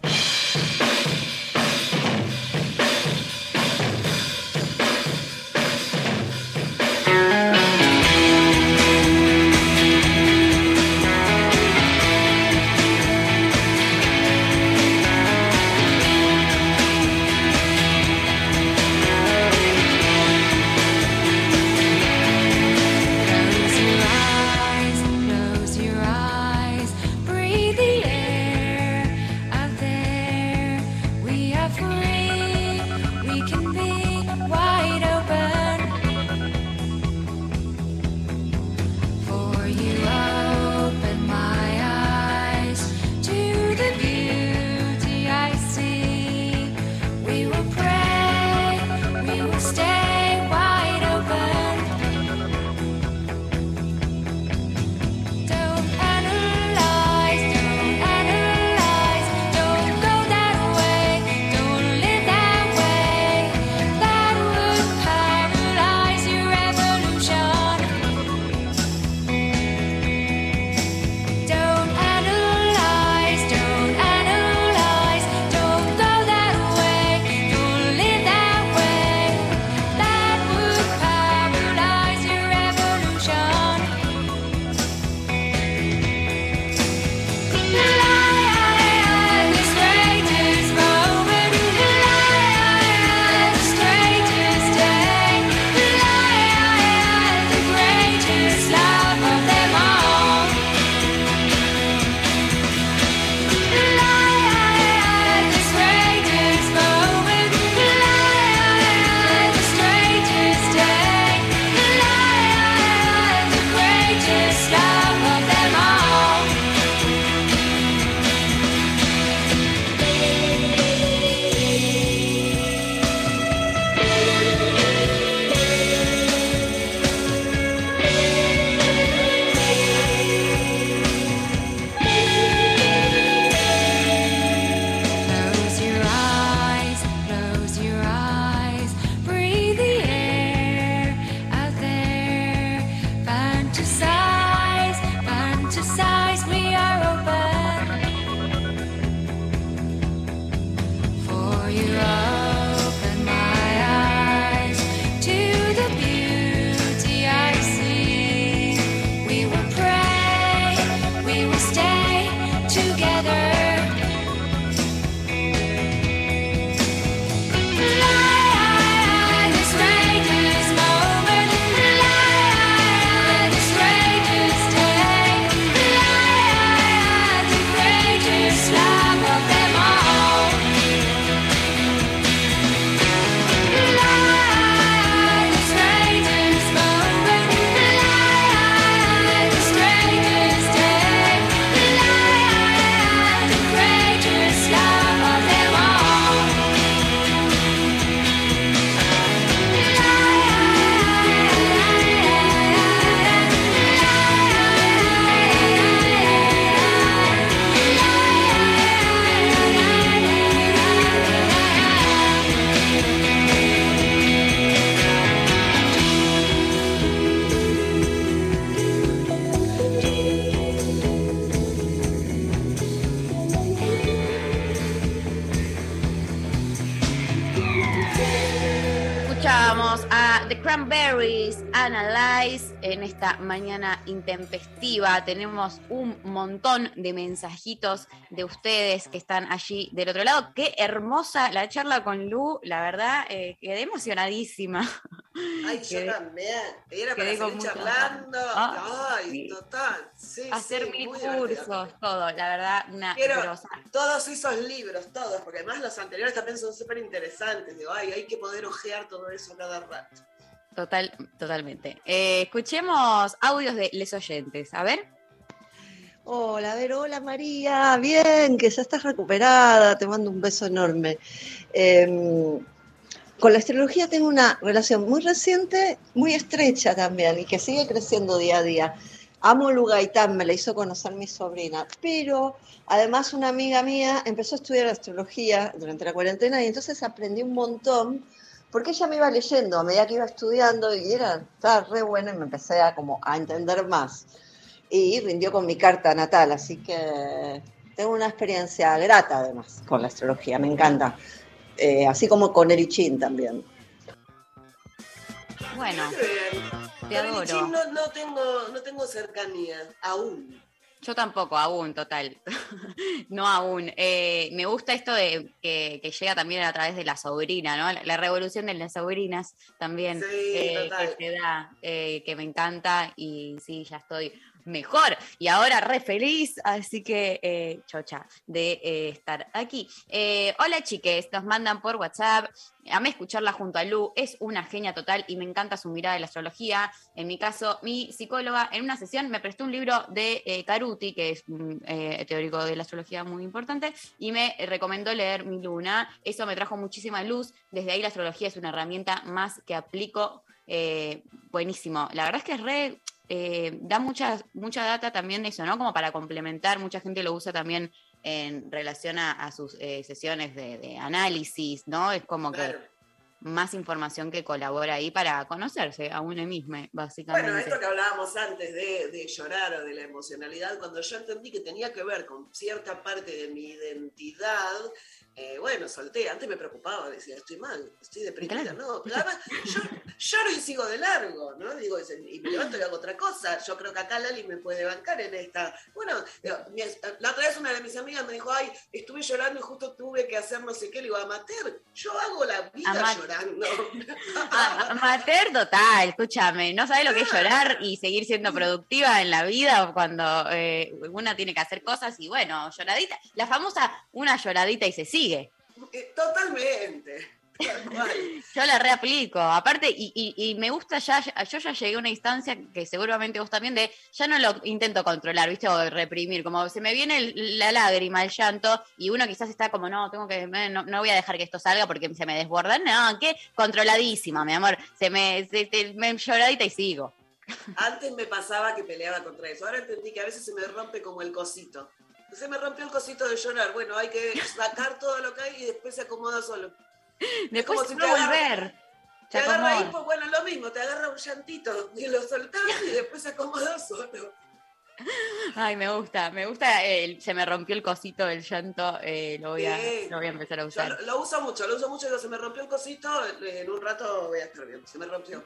Speaker 1: En esta mañana intempestiva. Tenemos un montón de mensajitos de ustedes que están allí del otro lado. Qué hermosa la charla con Lu, la verdad, eh, quedé emocionadísima.
Speaker 2: Ay, yo también. Era para seguir charlando.
Speaker 1: Ah,
Speaker 2: Ay,
Speaker 1: sí.
Speaker 2: total. Sí,
Speaker 1: Hacer
Speaker 2: sí,
Speaker 1: mil
Speaker 2: divertido.
Speaker 1: cursos, todo, la verdad, una
Speaker 2: Quiero todos esos libros, todos, porque además los anteriores también son súper interesantes. Digo, ay, hay que poder ojear todo eso cada rato.
Speaker 1: Total, totalmente. Eh, escuchemos audios de les oyentes. A ver.
Speaker 15: Hola, a ver, hola María, bien, que ya estás recuperada, te mando un beso enorme. Eh, con la astrología tengo una relación muy reciente, muy estrecha también, y que sigue creciendo día a día. Amo el Ugaitán, me la hizo conocer mi sobrina, pero además una amiga mía empezó a estudiar astrología durante la cuarentena y entonces aprendí un montón porque ella me iba leyendo a medida que iba estudiando y era, estaba re buena y me empecé a, como, a entender más. Y rindió con mi carta natal, así que tengo una experiencia grata además con la astrología, me encanta. Eh, así como con Erichin también.
Speaker 1: Bueno, te
Speaker 2: el
Speaker 1: adoro.
Speaker 2: chin no, no tengo, no tengo cercanía, aún.
Speaker 1: Yo tampoco, aún, total. [laughs] no aún. Eh, me gusta esto de que, que llega también a través de la sobrina, ¿no? La, la revolución de las sobrinas también
Speaker 2: Sí,
Speaker 1: eh, que se da, eh, que me encanta y sí, ya estoy mejor y ahora re feliz, así que eh, chocha de eh, estar aquí. Eh, hola chiques, nos mandan por WhatsApp, amé escucharla junto a Lu, es una genia total y me encanta su mirada de la astrología. En mi caso, mi psicóloga en una sesión me prestó un libro de Caruti, que es un teórico de la astrología muy importante, y me recomendó leer Mi Luna. Eso me trajo muchísima luz. Desde ahí la astrología es una herramienta más que aplico. buenísimo. La verdad es que es re eh, da mucha, mucha data también eso, ¿no? Como para complementar, mucha gente lo usa también en relación a, sus eh, sesiones de, de análisis, ¿no? Es como que más información que colabora ahí para conocerse a uno mismo, básicamente.
Speaker 2: Bueno, esto que hablábamos antes de, de llorar o de la emocionalidad, cuando yo entendí que tenía que ver con cierta parte de mi identidad, eh, bueno, solté. Antes me preocupaba, decía, estoy mal, estoy deprimida.
Speaker 1: Claro.
Speaker 2: No, pero además, yo lloro y sigo de largo, ¿no? Digo, y me levanto y hago otra cosa. Yo creo que acá Lali me puede bancar en esta. Bueno, digo, mi- la otra vez una de mis amigas me dijo, ay, estuve llorando y justo tuve que hacer no sé qué. Le digo, amateur, yo hago la vida llorando.
Speaker 1: Ah, Amateur total, escúchame, no sabes lo que es llorar y seguir siendo productiva en la vida cuando eh, una tiene que hacer cosas y bueno, lloradita, la famosa una lloradita y se sigue.
Speaker 2: Eh, Totalmente.
Speaker 1: Yo la reaplico, aparte, y, me gusta ya, yo ya llegué a una instancia que seguramente vos también, de ya no lo intento controlar, ¿viste? O reprimir, como se me viene la lágrima, el llanto, y uno quizás está como, no, tengo que, no, no voy a dejar que esto salga porque se me desborda. No, qué controladísima, mi amor. Se me, se- me lloradita y sigo.
Speaker 2: Antes me pasaba que peleaba contra eso. Ahora entendí que a veces se me rompe como el cosito. Se me rompió el cosito de llorar. Bueno, hay que sacar todo lo que hay y después se acomoda solo. [laughs]
Speaker 1: Después
Speaker 2: como si te
Speaker 1: volver.
Speaker 2: Te agarra ahí, pues bueno, lo mismo, te agarra un llantito y lo soltás y después se acomoda solo. [laughs]
Speaker 1: Ay, me gusta, me gusta, el, se me rompió el cosito del llanto, eh, lo, voy a, lo voy a empezar a
Speaker 2: Yo
Speaker 1: usar.
Speaker 2: lo, lo uso mucho, lo uso mucho. Se me rompió el cosito, en un rato voy a estar bien. Se me rompió.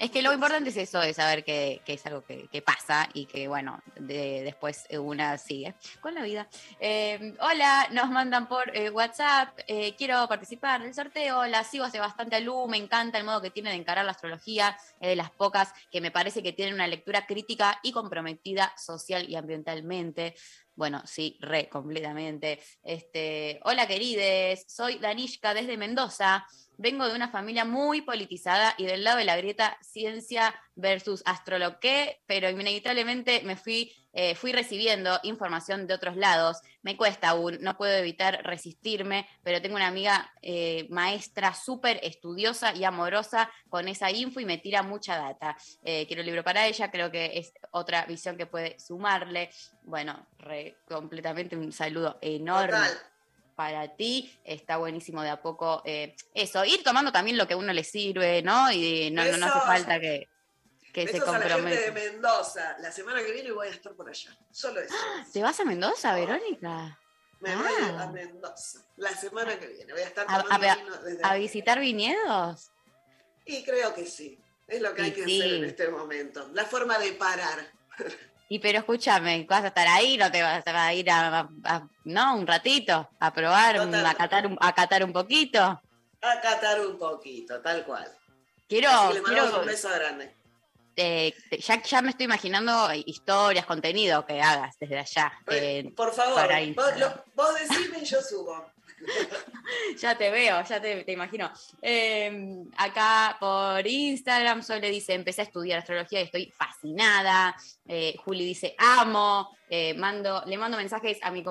Speaker 1: Es que lo importante es eso, de saber que, es algo que, pasa y que, bueno, de- después una sigue con la vida. Eh, hola, nos mandan por eh, WhatsApp, eh, quiero participar del sorteo, la sigo hace bastante a me encanta el modo que tiene de encarar la astrología, es de las pocas que me parece que tienen una lectura crítica y comprometida social y ambientalmente. Bueno, sí, re, completamente. Este, hola querides, soy Danishka desde Mendoza. Vengo de una familia muy politizada y del lado de la grieta ciencia versus astroloqué, pero inevitablemente me fui, eh, fui recibiendo información de otros lados. Me cuesta aún, no puedo evitar resistirme, pero tengo una amiga eh, maestra súper estudiosa y amorosa con esa info y me tira mucha data. Eh, quiero un libro para ella, creo que es otra visión que puede sumarle. Bueno, completamente un saludo enorme. Para ti. Está buenísimo de a poco eh, eso. Ir tomando también lo que a uno le sirve, ¿no? Y no, no, no hace falta que, que se
Speaker 2: Besos a la gente de
Speaker 1: comprometa.
Speaker 2: Mendoza. La semana que viene voy a estar por allá. Solo eso.
Speaker 1: ¿Te vas a Mendoza, Verónica?
Speaker 2: Me
Speaker 1: Ah.
Speaker 2: voy a Mendoza. La semana que viene. Voy a estar
Speaker 1: ¿A,
Speaker 2: tomando
Speaker 1: a-
Speaker 2: vino desde
Speaker 1: a visitar viñedos?
Speaker 2: Y creo que sí. Es lo que hay
Speaker 1: Y
Speaker 2: que
Speaker 1: sí.
Speaker 2: hacer en este momento. La forma de parar. [laughs]
Speaker 1: Y pero escúchame, vas a estar ahí, no te vas a ir a, a- a- no, un ratito, a probar, a catar, un, a catar un poquito.
Speaker 2: A catar un poquito, tal cual.
Speaker 1: Quiero,
Speaker 2: Así que le mandamos
Speaker 1: quiero
Speaker 2: un beso grande.
Speaker 1: eh, ya, ya me estoy imaginando historias, contenido que hagas desde allá. eh,
Speaker 2: Por favor, lo- vos decime y yo subo.
Speaker 1: Ya te veo, ya te, te imagino. Eh, acá por Instagram Sole dice, empecé a estudiar astrología y estoy fascinada. Eh, Juli dice, amo. Eh, mando, le mando mensajes a mi,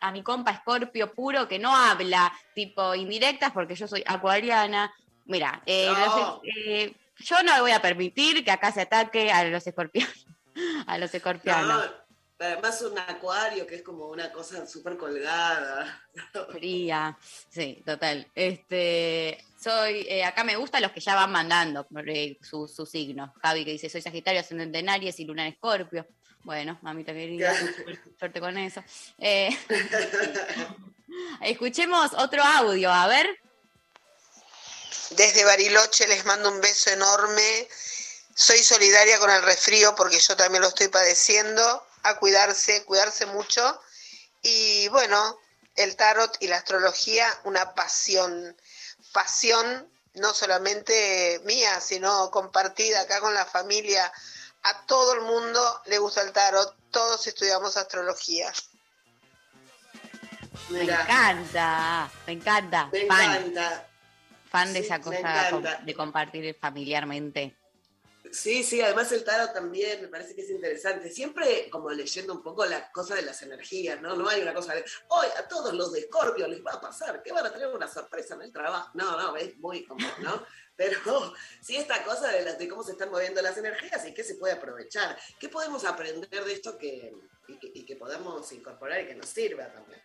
Speaker 1: a mi compa Escorpio puro que no habla, tipo indirectas, porque yo soy acuariana. Mira,
Speaker 2: No.
Speaker 1: los- eh, yo no voy a permitir que acá se ataque a los escorpianos. [laughs] A los escorpianos.
Speaker 2: No, Además un acuario que es como una cosa súper colgada.
Speaker 1: Fría, sí, total. Este, soy, eh, acá me gustan los que ya van mandando eh, sus su signos. Javi que dice, soy Sagitario, ascendente en Aries y Luna en Escorpio. Bueno, mamita querida, [laughs] suerte con eso. Eh, [laughs] escuchemos otro audio, a ver.
Speaker 16: Desde Bariloche les mando un beso enorme. Soy solidaria con el resfrío porque yo también lo estoy padeciendo. A cuidarse, cuidarse mucho. Y bueno, el tarot y la astrología, una pasión. Pasión no solamente mía, sino compartida acá con la familia. A todo el mundo le gusta el tarot. Todos estudiamos astrología.
Speaker 1: Me encanta, me encanta.
Speaker 2: Me
Speaker 1: Fan.
Speaker 2: encanta.
Speaker 1: Fan de
Speaker 2: Sí,
Speaker 1: esa cosa de compartir familiarmente.
Speaker 2: Sí, sí, además el tarot también me parece que es interesante. Siempre como leyendo un poco la cosa de las energías, ¿no? No hay una cosa de, hoy a todos los de Escorpio les va a pasar, que van a tener una sorpresa en el trabajo. No, no, es muy como, ¿no? [laughs] Pero sí esta cosa de, las- de cómo se están moviendo las energías y qué se puede aprovechar. ¿Qué podemos aprender de esto y, que, y que podamos incorporar y que nos sirva también?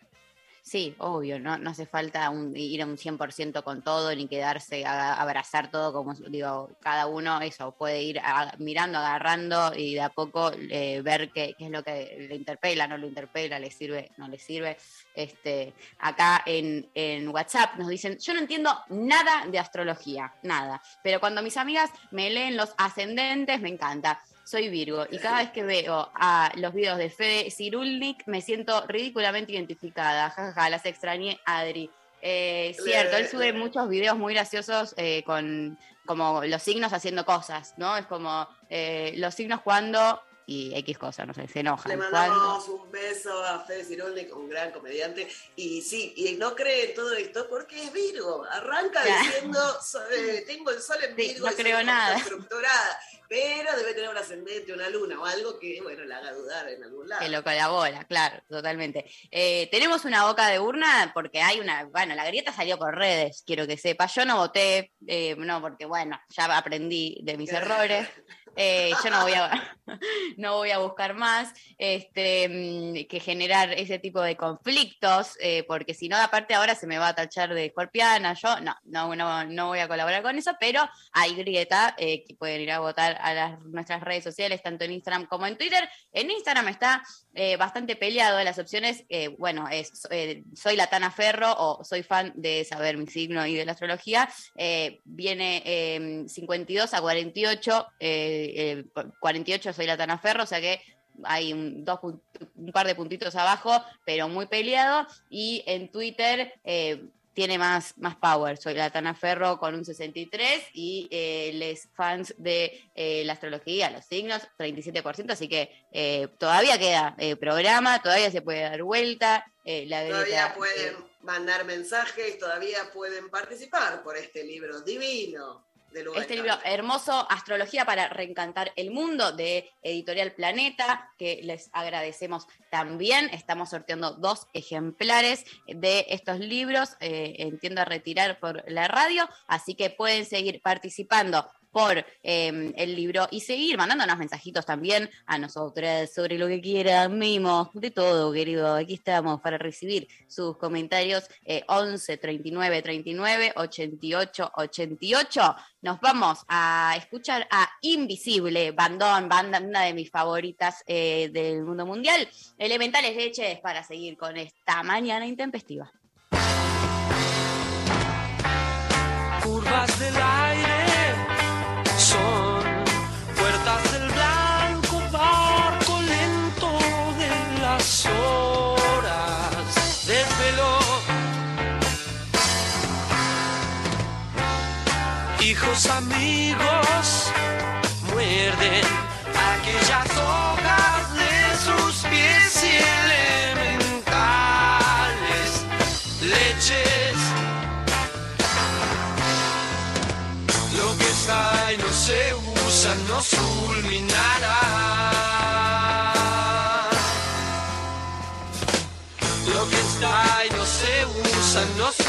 Speaker 1: Sí, obvio, no, no hace falta un- ir a un 100% con todo ni quedarse a, abrazar todo como digo, cada uno eso puede ir mirando, agarrando y de a poco eh, ver qué, qué es lo que le interpela, no lo interpela, le sirve, no le sirve. Este, acá en, en WhatsApp nos dicen, yo no entiendo nada de astrología, nada, pero cuando mis amigas me leen los ascendentes me encanta. Soy Virgo y cada vez que veo a los videos de Fede Cirulnik me siento ridículamente identificada. Jajaja, las extrañé, Adri. Eh, cierto, él sube muchos videos muy graciosos eh, con como los signos haciendo cosas, ¿no? Es como eh, los signos cuando y X cosas, no sé, se enojan.
Speaker 2: Le mandamos un beso a Fede Cirolnik, un gran comediante. Y sí, y no cree en todo esto porque es Virgo. Arranca diciendo, eh, tengo el sol en
Speaker 1: Sí,
Speaker 2: Virgo
Speaker 1: no creo nada.
Speaker 2: estructurada. Pero debe tener un ascendente, una luna o algo que, bueno, la haga dudar en algún lado.
Speaker 1: Que lo colabora, claro, totalmente. Eh, tenemos una boca de urna porque hay una, bueno, la grieta salió por redes, quiero que sepa. Yo no voté, eh, no, porque bueno, ya aprendí de mis [laughs] errores. Eh, yo no voy a, [laughs] no voy a buscar más este, mm, que generar ese tipo de conflictos, eh, porque si no, aparte ahora se me va a tachar de escorpiana, yo no, no, no, no voy a colaborar con eso, pero hay grieta eh, que pueden ir a votar a las, nuestras redes sociales, tanto en Instagram como en Twitter. En Instagram está bastante peleado, las opciones, bueno, es soy la Tana Ferro o soy fan de saber mi signo y de la astrología, viene eh, 52 a 48, eh, eh, 48 soy la Tana Ferro, o sea que hay un, dos, un par de puntitos abajo, pero muy peleado, y en Twitter... eh, tiene más, más power. Soy la Tana Ferro con un 63 y eh, les fans de eh, la astrología, los signos, 37%, así que eh, todavía queda eh, programa, todavía se puede dar vuelta. eh, la
Speaker 2: Todavía pueden mandar mensajes, todavía pueden participar por este libro divino
Speaker 1: Este libro hermoso, Astrología para Reencantar el Mundo, de Editorial Planeta, que les agradecemos también. Estamos sorteando dos ejemplares de estos libros eh, en tienda a retirar por la radio, así que pueden seguir participando por eh, el libro y seguir mandándonos mensajitos también a nosotras sobre lo que quieran, mimos, de todo, querido. Aquí estamos para recibir sus comentarios eh, 11 39 39 88 88. Nos vamos a escuchar a Invisible, bandón, banda, una de mis favoritas eh, del mundo mundial. Elementales leches para seguir con esta mañana intempestiva.
Speaker 11: Hijos amigos muerden aquellas hojas de sus pies y elementales leches Lo que está y no se usa nos fulminará. Lo que está y no se usa nos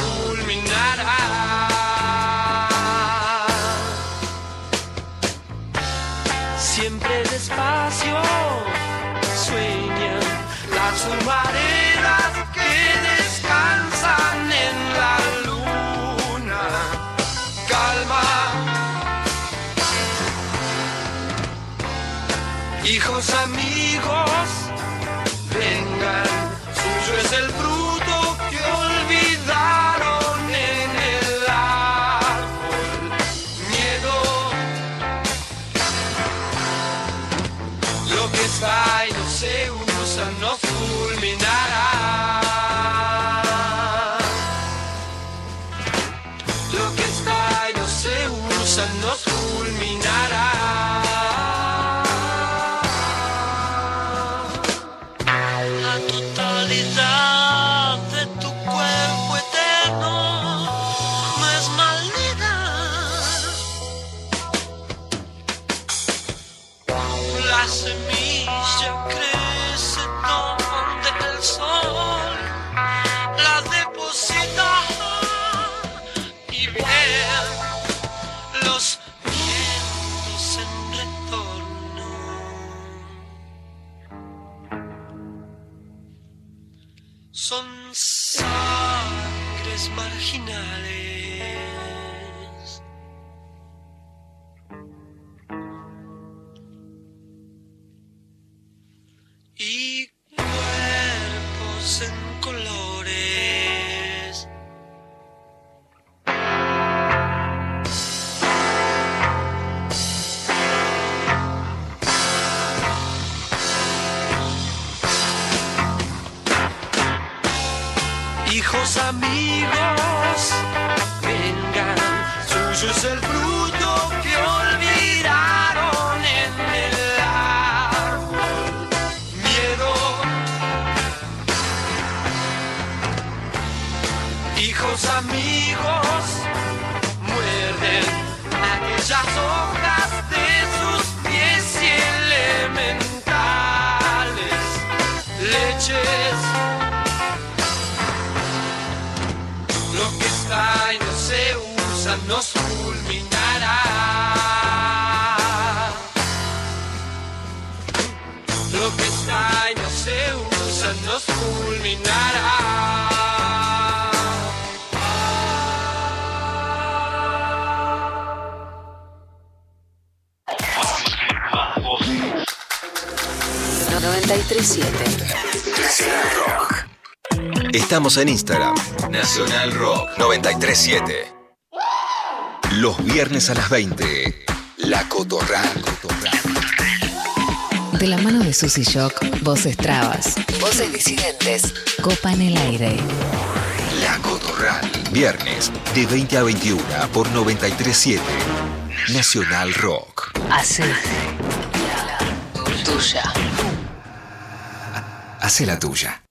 Speaker 17: 937
Speaker 4: Nacional Rock. Estamos en Instagram. Nacional Rock 937. Los viernes a las 20. La Cotorral.
Speaker 17: De la mano de Susy Shock, voces trabas, voces disidentes, copa en el aire.
Speaker 4: La Cotorral. Viernes de 20 a 21 por 937. Nacional Rock.
Speaker 17: Hace tuya.
Speaker 4: Hace la tuya.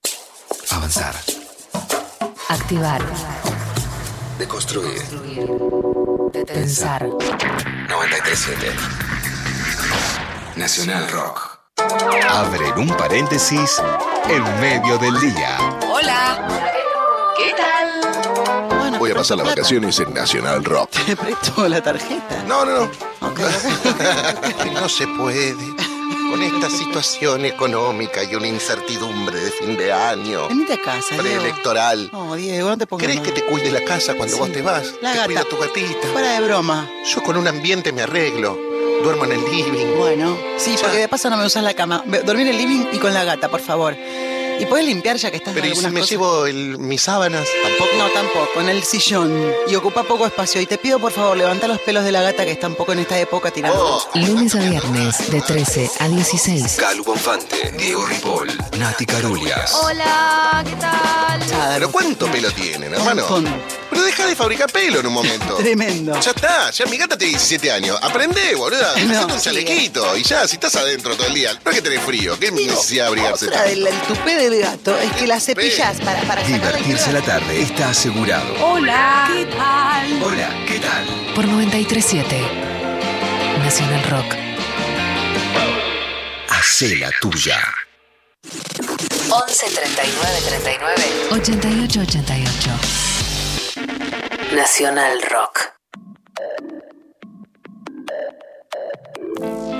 Speaker 4: Avanzar.
Speaker 17: Activar.
Speaker 4: Deconstruir.
Speaker 17: Pensar.
Speaker 4: 937. Nacional Rock. Abren un paréntesis en medio del día.
Speaker 17: Hola. ¿Qué tal?
Speaker 18: Voy a pasar las vacaciones en Nacional Rock. [laughs]
Speaker 19: Te presto la tarjeta.
Speaker 18: No, no, no. [laughs] no se puede. Con esta situación económica y una incertidumbre de fin de año.
Speaker 19: Venite a casa, Diego.
Speaker 18: Preelectoral.
Speaker 19: No, Diego, no te pongas
Speaker 18: ¿Crees que te cuide la casa cuando
Speaker 19: Sí.
Speaker 18: vos te vas?
Speaker 19: La
Speaker 18: te
Speaker 19: gata.
Speaker 18: cuida tu gatita.
Speaker 19: Fuera de broma.
Speaker 18: Yo con un ambiente me arreglo. Duermo en el living.
Speaker 19: Bueno, sí, porque de paso no me usas la cama. Dormir en el living y con la gata, por favor. Y puedes limpiar ya que estás
Speaker 18: Pero
Speaker 19: en
Speaker 18: ¿y si
Speaker 19: algunas
Speaker 18: me
Speaker 19: cosas?
Speaker 18: llevo el- mis sábanas? Tampoco.
Speaker 19: No, tampoco, en el sillón. Y ocupa poco espacio. Y te pido, por favor, levanta los pelos de la gata que está un poco en esta época tirando.
Speaker 18: Oh.
Speaker 17: Lunes a viernes de 13 a 16.
Speaker 4: Calu Bonfante, Diego Ripoll, Nati Carulias.
Speaker 20: Hola, ¿qué tal?
Speaker 18: Pero ¿cuánto pelo tienen, hermano? Pero deja de fabricar pelo en un momento. [laughs]
Speaker 19: Tremendo.
Speaker 18: Ya está, ya mi gata tiene 17 años. Aprende, boluda. [laughs]
Speaker 19: No,
Speaker 18: Hacete un
Speaker 19: sí,
Speaker 18: chalequito. Y ya, si estás adentro todo el día, no es que tenés frío. ¿Qué necesidad de abrigarse
Speaker 19: Otra del el tupé del gato es que la cepillas para, para sacar
Speaker 4: Divertirse la tarde está asegurado.
Speaker 17: Hola. ¿Qué tal?
Speaker 4: Hola, ¿qué tal?
Speaker 17: Por 937 Nacional Rock.
Speaker 4: Hacé la tuya.
Speaker 17: 11 39 39 88 88. Nacional Rock.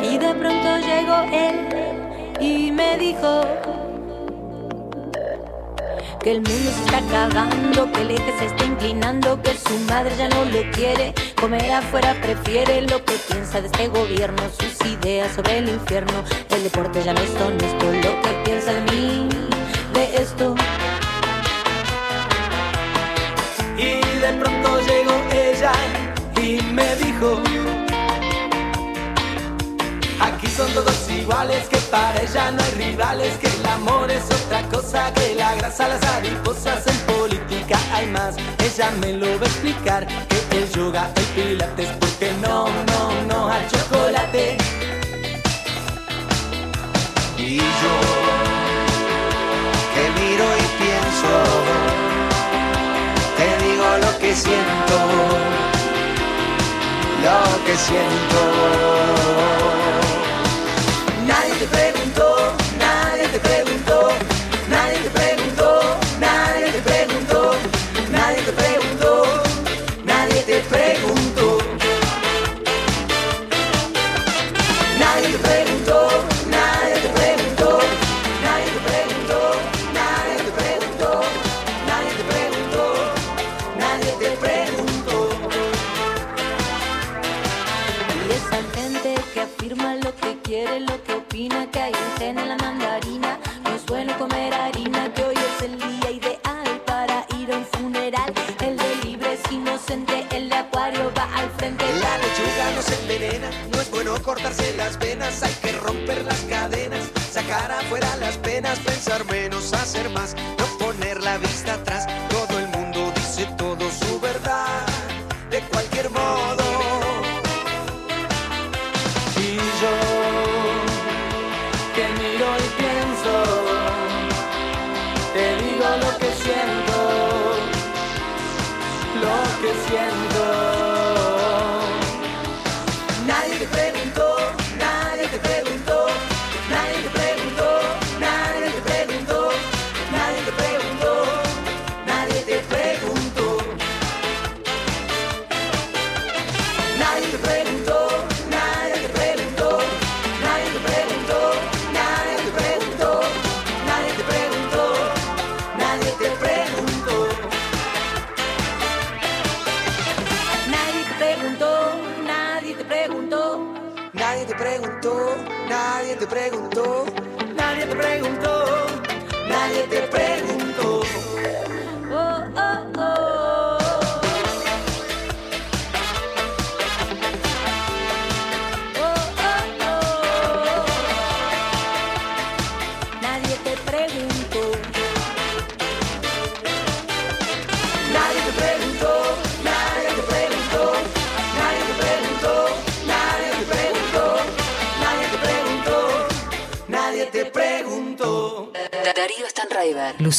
Speaker 21: Y de pronto llegó él y me dijo que el mundo se está acabando, que el eje se está inclinando, que su madre ya no lo quiere, comer afuera prefiere lo que piensa de este gobierno, sus ideas sobre el infierno, el deporte ya no es honesto, lo que piensa de mí, de esto.
Speaker 11: Y de pronto llegó ella y me dijo, aquí son
Speaker 22: todos iguales, que para ella no hay rivales, que el amor es otra cosa, que la grasa, las mariposas en política hay más. Ella me lo va a explicar, que el yoga, el pilates, porque no, no, no al chocolate.
Speaker 14: Y yo que miro y pienso, te digo lo que siento, lo que siento.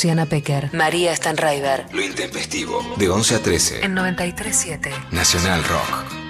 Speaker 7: Luciana Pecker, María Stanraiver.
Speaker 4: Lo intempestivo. De 11 a 13.
Speaker 7: En 93.7.
Speaker 4: Nacional Rock.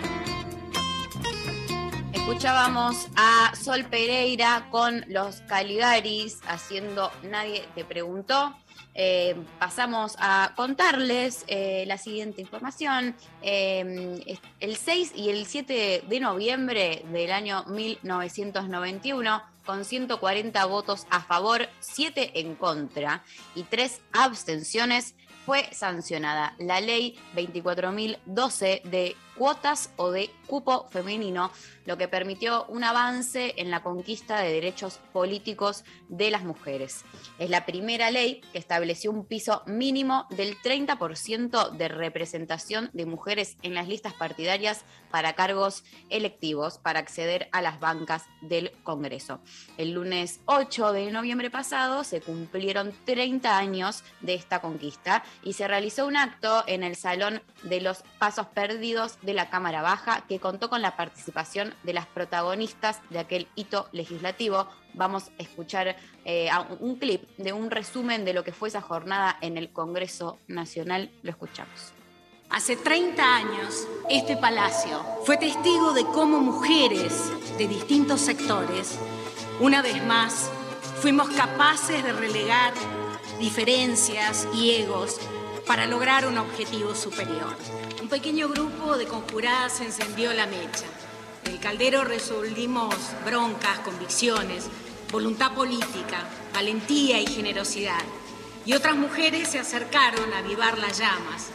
Speaker 1: Escuchábamos a Sol Pereira con los Caligaris haciendo Nadie te preguntó. Eh, pasamos a contarles eh, la siguiente información. Eh, el 6 y el 7 de noviembre del año 1991, con 140 votos a favor, 7 en contra y 3 abstenciones, fue sancionada la ley 24.012 de cuotas o de cupo femenino, lo que permitió un avance en la conquista de derechos políticos de las mujeres. Es la primera ley que estableció un piso mínimo del 30% de representación de mujeres en las listas partidarias para cargos electivos para acceder a las bancas del Congreso. El lunes 8 de noviembre pasado se cumplieron 30 años de esta conquista y se realizó un acto en el Salón de los Pasos Perdidos de la Cámara Baja que contó con la participación de las protagonistas de aquel hito legislativo. Vamos a escuchar eh, un clip de un resumen de lo que fue esa jornada en el Congreso Nacional. Lo escuchamos.
Speaker 23: Hace 30 años, este palacio fue testigo de cómo mujeres de distintos sectores, una vez más, fuimos capaces de relegar diferencias y egos para lograr un objetivo superior. Pequeño grupo de conjuradas encendió la mecha. Del caldero resolvimos broncas, convicciones, voluntad política, valentía y generosidad. Y otras mujeres se acercaron a avivar las llamas.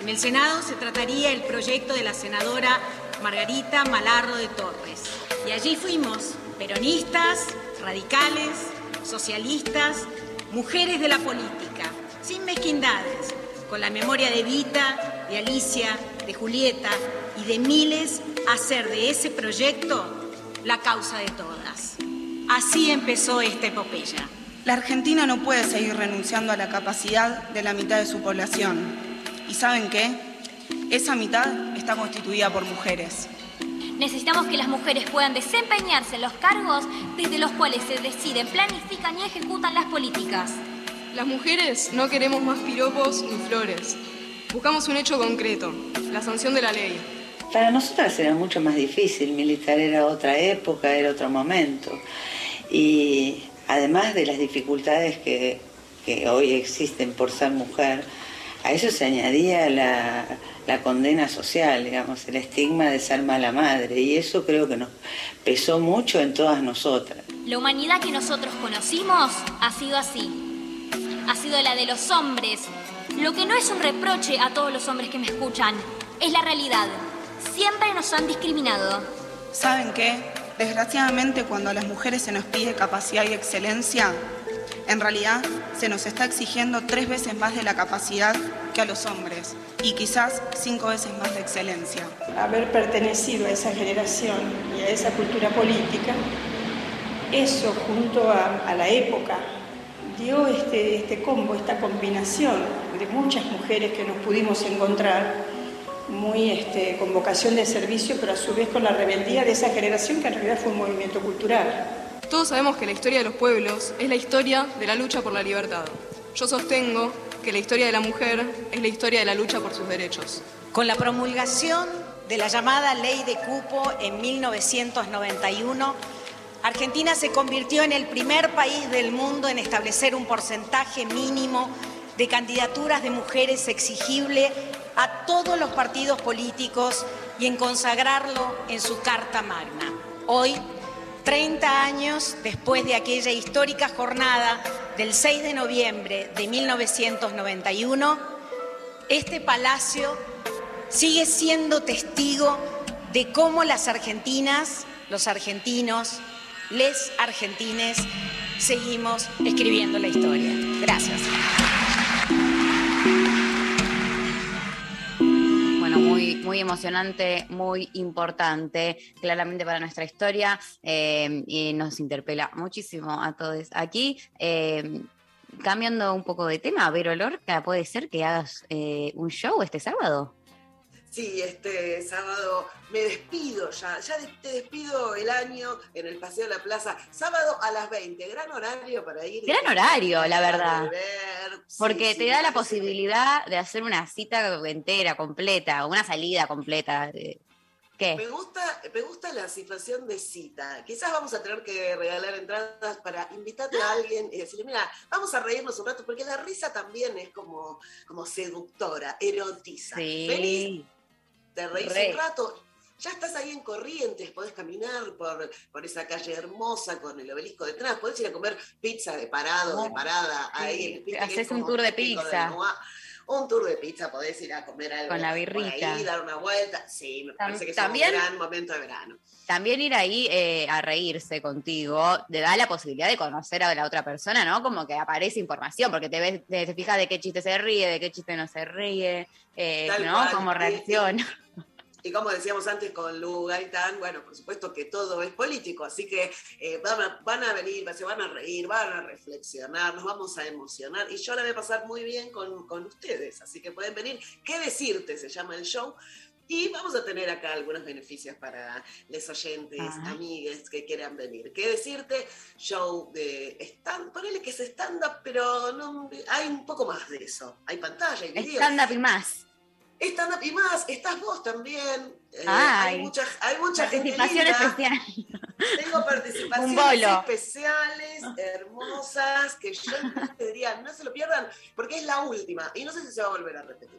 Speaker 23: En el Senado se trataría el proyecto de la senadora Margarita Malardo de Torres. Y allí fuimos, peronistas, radicales, socialistas, mujeres de la política, sin mezquindades, con la memoria de Vita, de Alicia, de Julieta y de miles, hacer de ese proyecto la causa de todas. Así empezó esta epopeya.
Speaker 24: La Argentina no puede seguir renunciando a la capacidad de la mitad de su población. ¿Y saben qué? Esa mitad está constituida por mujeres.
Speaker 25: Necesitamos que las mujeres puedan desempeñarse en los cargos desde los cuales se deciden, planifican y ejecutan las políticas.
Speaker 26: Las mujeres no queremos más piropos ni flores. Buscamos un hecho concreto, la sanción de la ley.
Speaker 27: Para nosotras era mucho más difícil, militar era otra época, era otro momento. Y además de las dificultades que, que hoy existen por ser mujer, a eso se añadía la, la condena social, digamos, el estigma de ser mala madre. Y eso creo que nos pesó mucho en todas nosotras.
Speaker 25: La humanidad que nosotros conocimos ha sido así. Ha sido la de los hombres. Lo que no es un reproche a todos los hombres que me escuchan, es la realidad. Siempre nos han discriminado.
Speaker 24: ¿Saben qué? Desgraciadamente cuando a las mujeres se nos pide capacidad y excelencia, en realidad se nos está exigiendo tres veces más de la capacidad que a los hombres y quizás cinco veces más de excelencia.
Speaker 10: Haber pertenecido a esa generación y a esa cultura política, eso junto a, a la época dio este, este combo, esta combinación de muchas mujeres que nos pudimos encontrar muy este, con vocación de servicio, pero a su vez con la rebeldía de esa generación que en realidad fue un movimiento cultural.
Speaker 26: Todos sabemos que la historia de los pueblos es la historia de la lucha por la libertad. Yo sostengo que la historia de la mujer es la historia de la lucha por sus derechos.
Speaker 23: Con la promulgación de la llamada Ley de Cupo en 1991, Argentina se convirtió en el primer país del mundo en establecer un porcentaje mínimo de candidaturas de mujeres exigible a todos los partidos políticos y en consagrarlo en su Carta Magna. Hoy, 30 años después de aquella histórica jornada del 6 de noviembre de 1991, este palacio sigue siendo testigo de cómo las argentinas, los argentinos, les argentines, seguimos escribiendo la historia. Gracias.
Speaker 1: Bueno, muy, muy emocionante, muy importante, claramente para nuestra historia eh, y nos interpela muchísimo a todos aquí. Eh, cambiando un poco de tema, Vero Lorca, ¿puede ser que hagas eh, un show este sábado?
Speaker 2: Sí, este sábado me despido ya, ya te despido el año en el Paseo de la Plaza, sábado a las 20, gran horario para ir.
Speaker 1: Gran horario, la verdad. Porque
Speaker 2: sí,
Speaker 1: te da la posibilidad de hacer una cita entera, completa, una salida completa. eh, ¿Qué?
Speaker 2: Me gusta, me gusta la situación de cita. Quizás vamos a tener que regalar entradas para invitarle a alguien y decirle, mira, vamos a reírnos un rato, porque la risa también es como, como seductora, erotiza.
Speaker 1: Sí.
Speaker 2: Venís, te reís
Speaker 1: Re.
Speaker 2: un rato, ya estás ahí en Corrientes, podés caminar por, por esa calle hermosa con el obelisco detrás, podés ir a comer pizza de parado, de parada,
Speaker 1: Sí,
Speaker 2: ahí.
Speaker 1: haces un tour de pizza.
Speaker 2: Un tour de pizza, podés ir a comer algo
Speaker 1: Con la birrita.
Speaker 2: ahí, dar una vuelta. Sí, me parece que es un gran momento de verano.
Speaker 1: También ir ahí eh, a reírse contigo te da la posibilidad de conocer a la otra persona, ¿no? Como que aparece información, porque te ves, te, te fijas de qué chiste se ríe, de qué chiste no se ríe, eh, ¿no?
Speaker 2: cual.
Speaker 1: Cómo reacciona.
Speaker 2: Y como decíamos antes con Lu Gaitán, bueno, por supuesto que todo es político, así que eh, van, a, van a venir, se van a reír, van a reflexionar, nos vamos a emocionar y yo la voy a pasar muy bien con, con ustedes, así que pueden venir. ¿Qué decirte? Se llama el show. Y vamos a tener acá algunos beneficios para los oyentes,
Speaker 1: Ajá.
Speaker 2: amigues que quieran venir. ¿Qué decirte? Show de stand, ponele que es stand-up, pero no, hay un poco más de eso. Hay pantalla, hay video.
Speaker 1: Stand-up y más.
Speaker 2: Stand up y más, estás vos también. Eh,
Speaker 1: Ay.
Speaker 2: hay mucha, hay mucha gente
Speaker 1: Participación
Speaker 2: linda.
Speaker 1: especial.
Speaker 2: Tengo [laughs] participaciones especiales, hermosas, que yo [laughs] te diría, no se lo pierdan, porque es la última y no sé si se va a volver a repetir.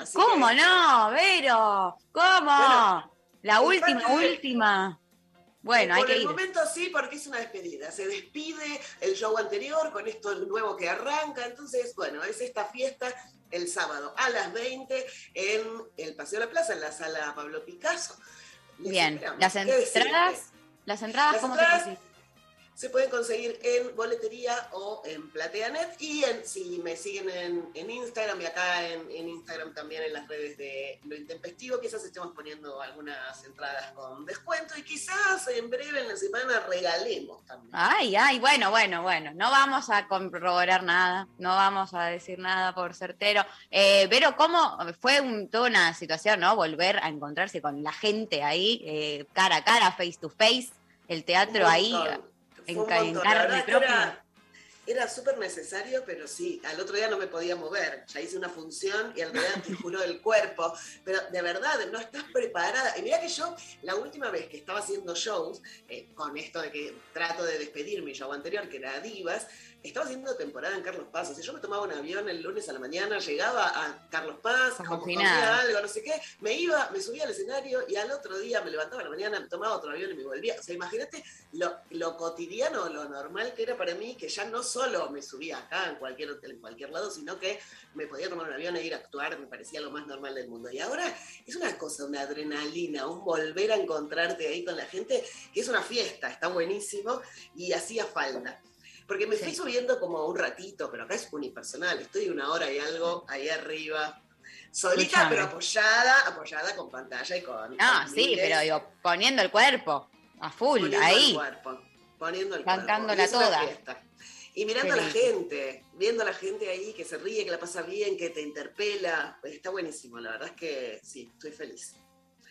Speaker 2: Así
Speaker 1: ¿Cómo
Speaker 2: que-
Speaker 1: no, Vero? ¿Cómo?
Speaker 2: Bueno,
Speaker 1: la última, última. Bueno, hay
Speaker 2: Por
Speaker 1: que
Speaker 2: el
Speaker 1: ir.
Speaker 2: momento sí, porque es una despedida. Se despide el show anterior con esto nuevo que arranca. Entonces, bueno, es esta fiesta el sábado a las 20 en el Paseo de la Plaza, en la sala Pablo Picasso. Les
Speaker 1: Bien,
Speaker 2: esperamos.
Speaker 1: las entradas, las entradas,
Speaker 2: Las
Speaker 1: ¿cómo
Speaker 2: entradas
Speaker 1: se?
Speaker 2: Se pueden conseguir en boletería o en PlateaNet. Y en, si me siguen en, en Instagram y acá en, en Instagram también en las redes de Lo Intempestivo, quizás estemos poniendo algunas entradas con descuento y quizás en breve en la semana regalemos también.
Speaker 1: Ay, ay, bueno, bueno, bueno. No vamos a corroborar nada, no vamos a decir nada por certero. Eh, pero cómo fue un- toda una situación, ¿no? Volver a encontrarse con la gente ahí, eh, cara a cara, face to face, el teatro ahí,
Speaker 2: montón.
Speaker 1: en,
Speaker 2: Fue un
Speaker 1: ca- en
Speaker 2: montón. La
Speaker 1: carne
Speaker 2: verdad que
Speaker 1: propia.
Speaker 2: Era, súper necesario, pero sí, al otro día no me podía mover. Ya hice una función y al día te juro el cuerpo. Pero de verdad, no estás preparada. Y mira que yo, la última vez que estaba haciendo shows, eh, con esto de que trato de despedir mi show anterior, que era Divas, estaba haciendo temporada en Carlos Paz. O sea, yo me tomaba un avión el lunes a la mañana, llegaba a Carlos Paz, comía algo, no sé qué, me iba, me subía al escenario y al otro día me levantaba a la mañana, me tomaba otro avión y me volvía. O sea, imagínate lo, lo cotidiano, lo normal que era para mí, que ya no solo me subía acá en cualquier hotel, en cualquier lado, sino que me podía tomar un avión e ir a actuar, me parecía lo más normal del mundo. Y ahora es una cosa, una adrenalina, un volver a encontrarte ahí con la gente, que es una fiesta, está buenísimo y hacía falta. Porque me fui subiendo como un ratito, pero acá es unipersonal, estoy una hora y algo ahí arriba, solita,
Speaker 1: Escuchame.
Speaker 2: pero apoyada, apoyada con pantalla y con...
Speaker 1: Ah,
Speaker 2: con
Speaker 1: sí,
Speaker 2: miles,
Speaker 1: pero digo, poniendo el cuerpo a full,
Speaker 2: poniendo
Speaker 1: ahí.
Speaker 2: el cuerpo, poniendo el
Speaker 1: Bancándola
Speaker 2: cuerpo.
Speaker 1: Toda.
Speaker 2: Y mirando a la gente, viendo a la gente ahí que se ríe, que la pasa bien, que te interpela, pues está buenísimo, la verdad es que sí, estoy feliz.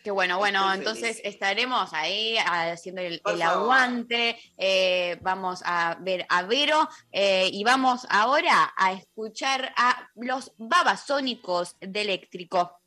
Speaker 1: Qué bueno, bueno, entonces
Speaker 2: feliz.
Speaker 1: estaremos ahí haciendo el, aguante, eh, vamos a ver a Vero eh, y vamos ahora a escuchar a los babasónicos de eléctrico.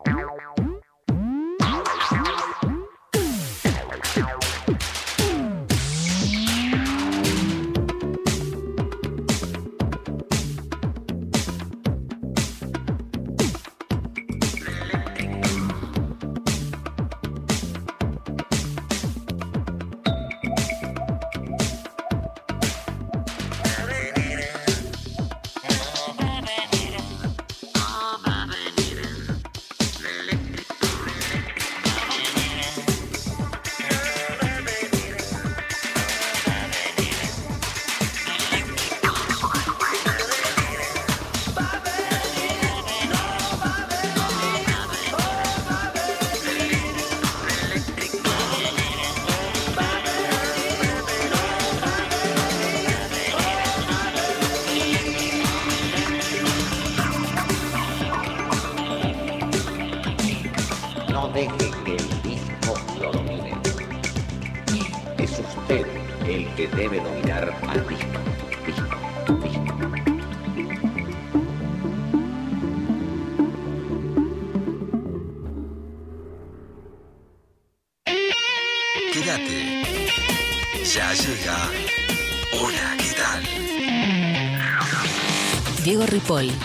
Speaker 7: Ow.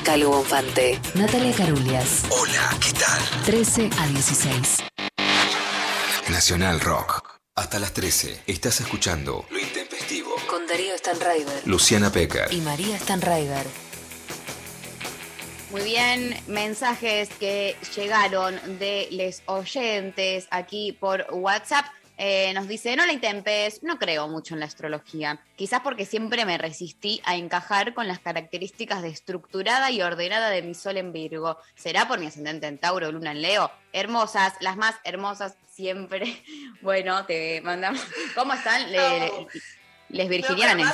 Speaker 7: Calvo Bonfante, Natalia Carulias.
Speaker 4: Hola, ¿qué tal?
Speaker 7: 13 a 16.
Speaker 4: Nacional Rock. Hasta las 13 estás escuchando Lo Intempestivo.
Speaker 7: Con Darío Stanraiver
Speaker 4: Luciana Pecker.
Speaker 7: y María Stanraiver.
Speaker 1: Muy bien, mensajes que llegaron de los oyentes aquí por WhatsApp. Eh, nos dice, no la intempes, no creo mucho en la astrología. Quizás porque siempre me resistí a encajar con las características de estructurada y ordenada de mi sol en Virgo. ¿Será por mi ascendente en Tauro, Luna en Leo? Hermosas, las más hermosas siempre. [laughs] Bueno, te mandamos. ¿Cómo están le- les virginianes?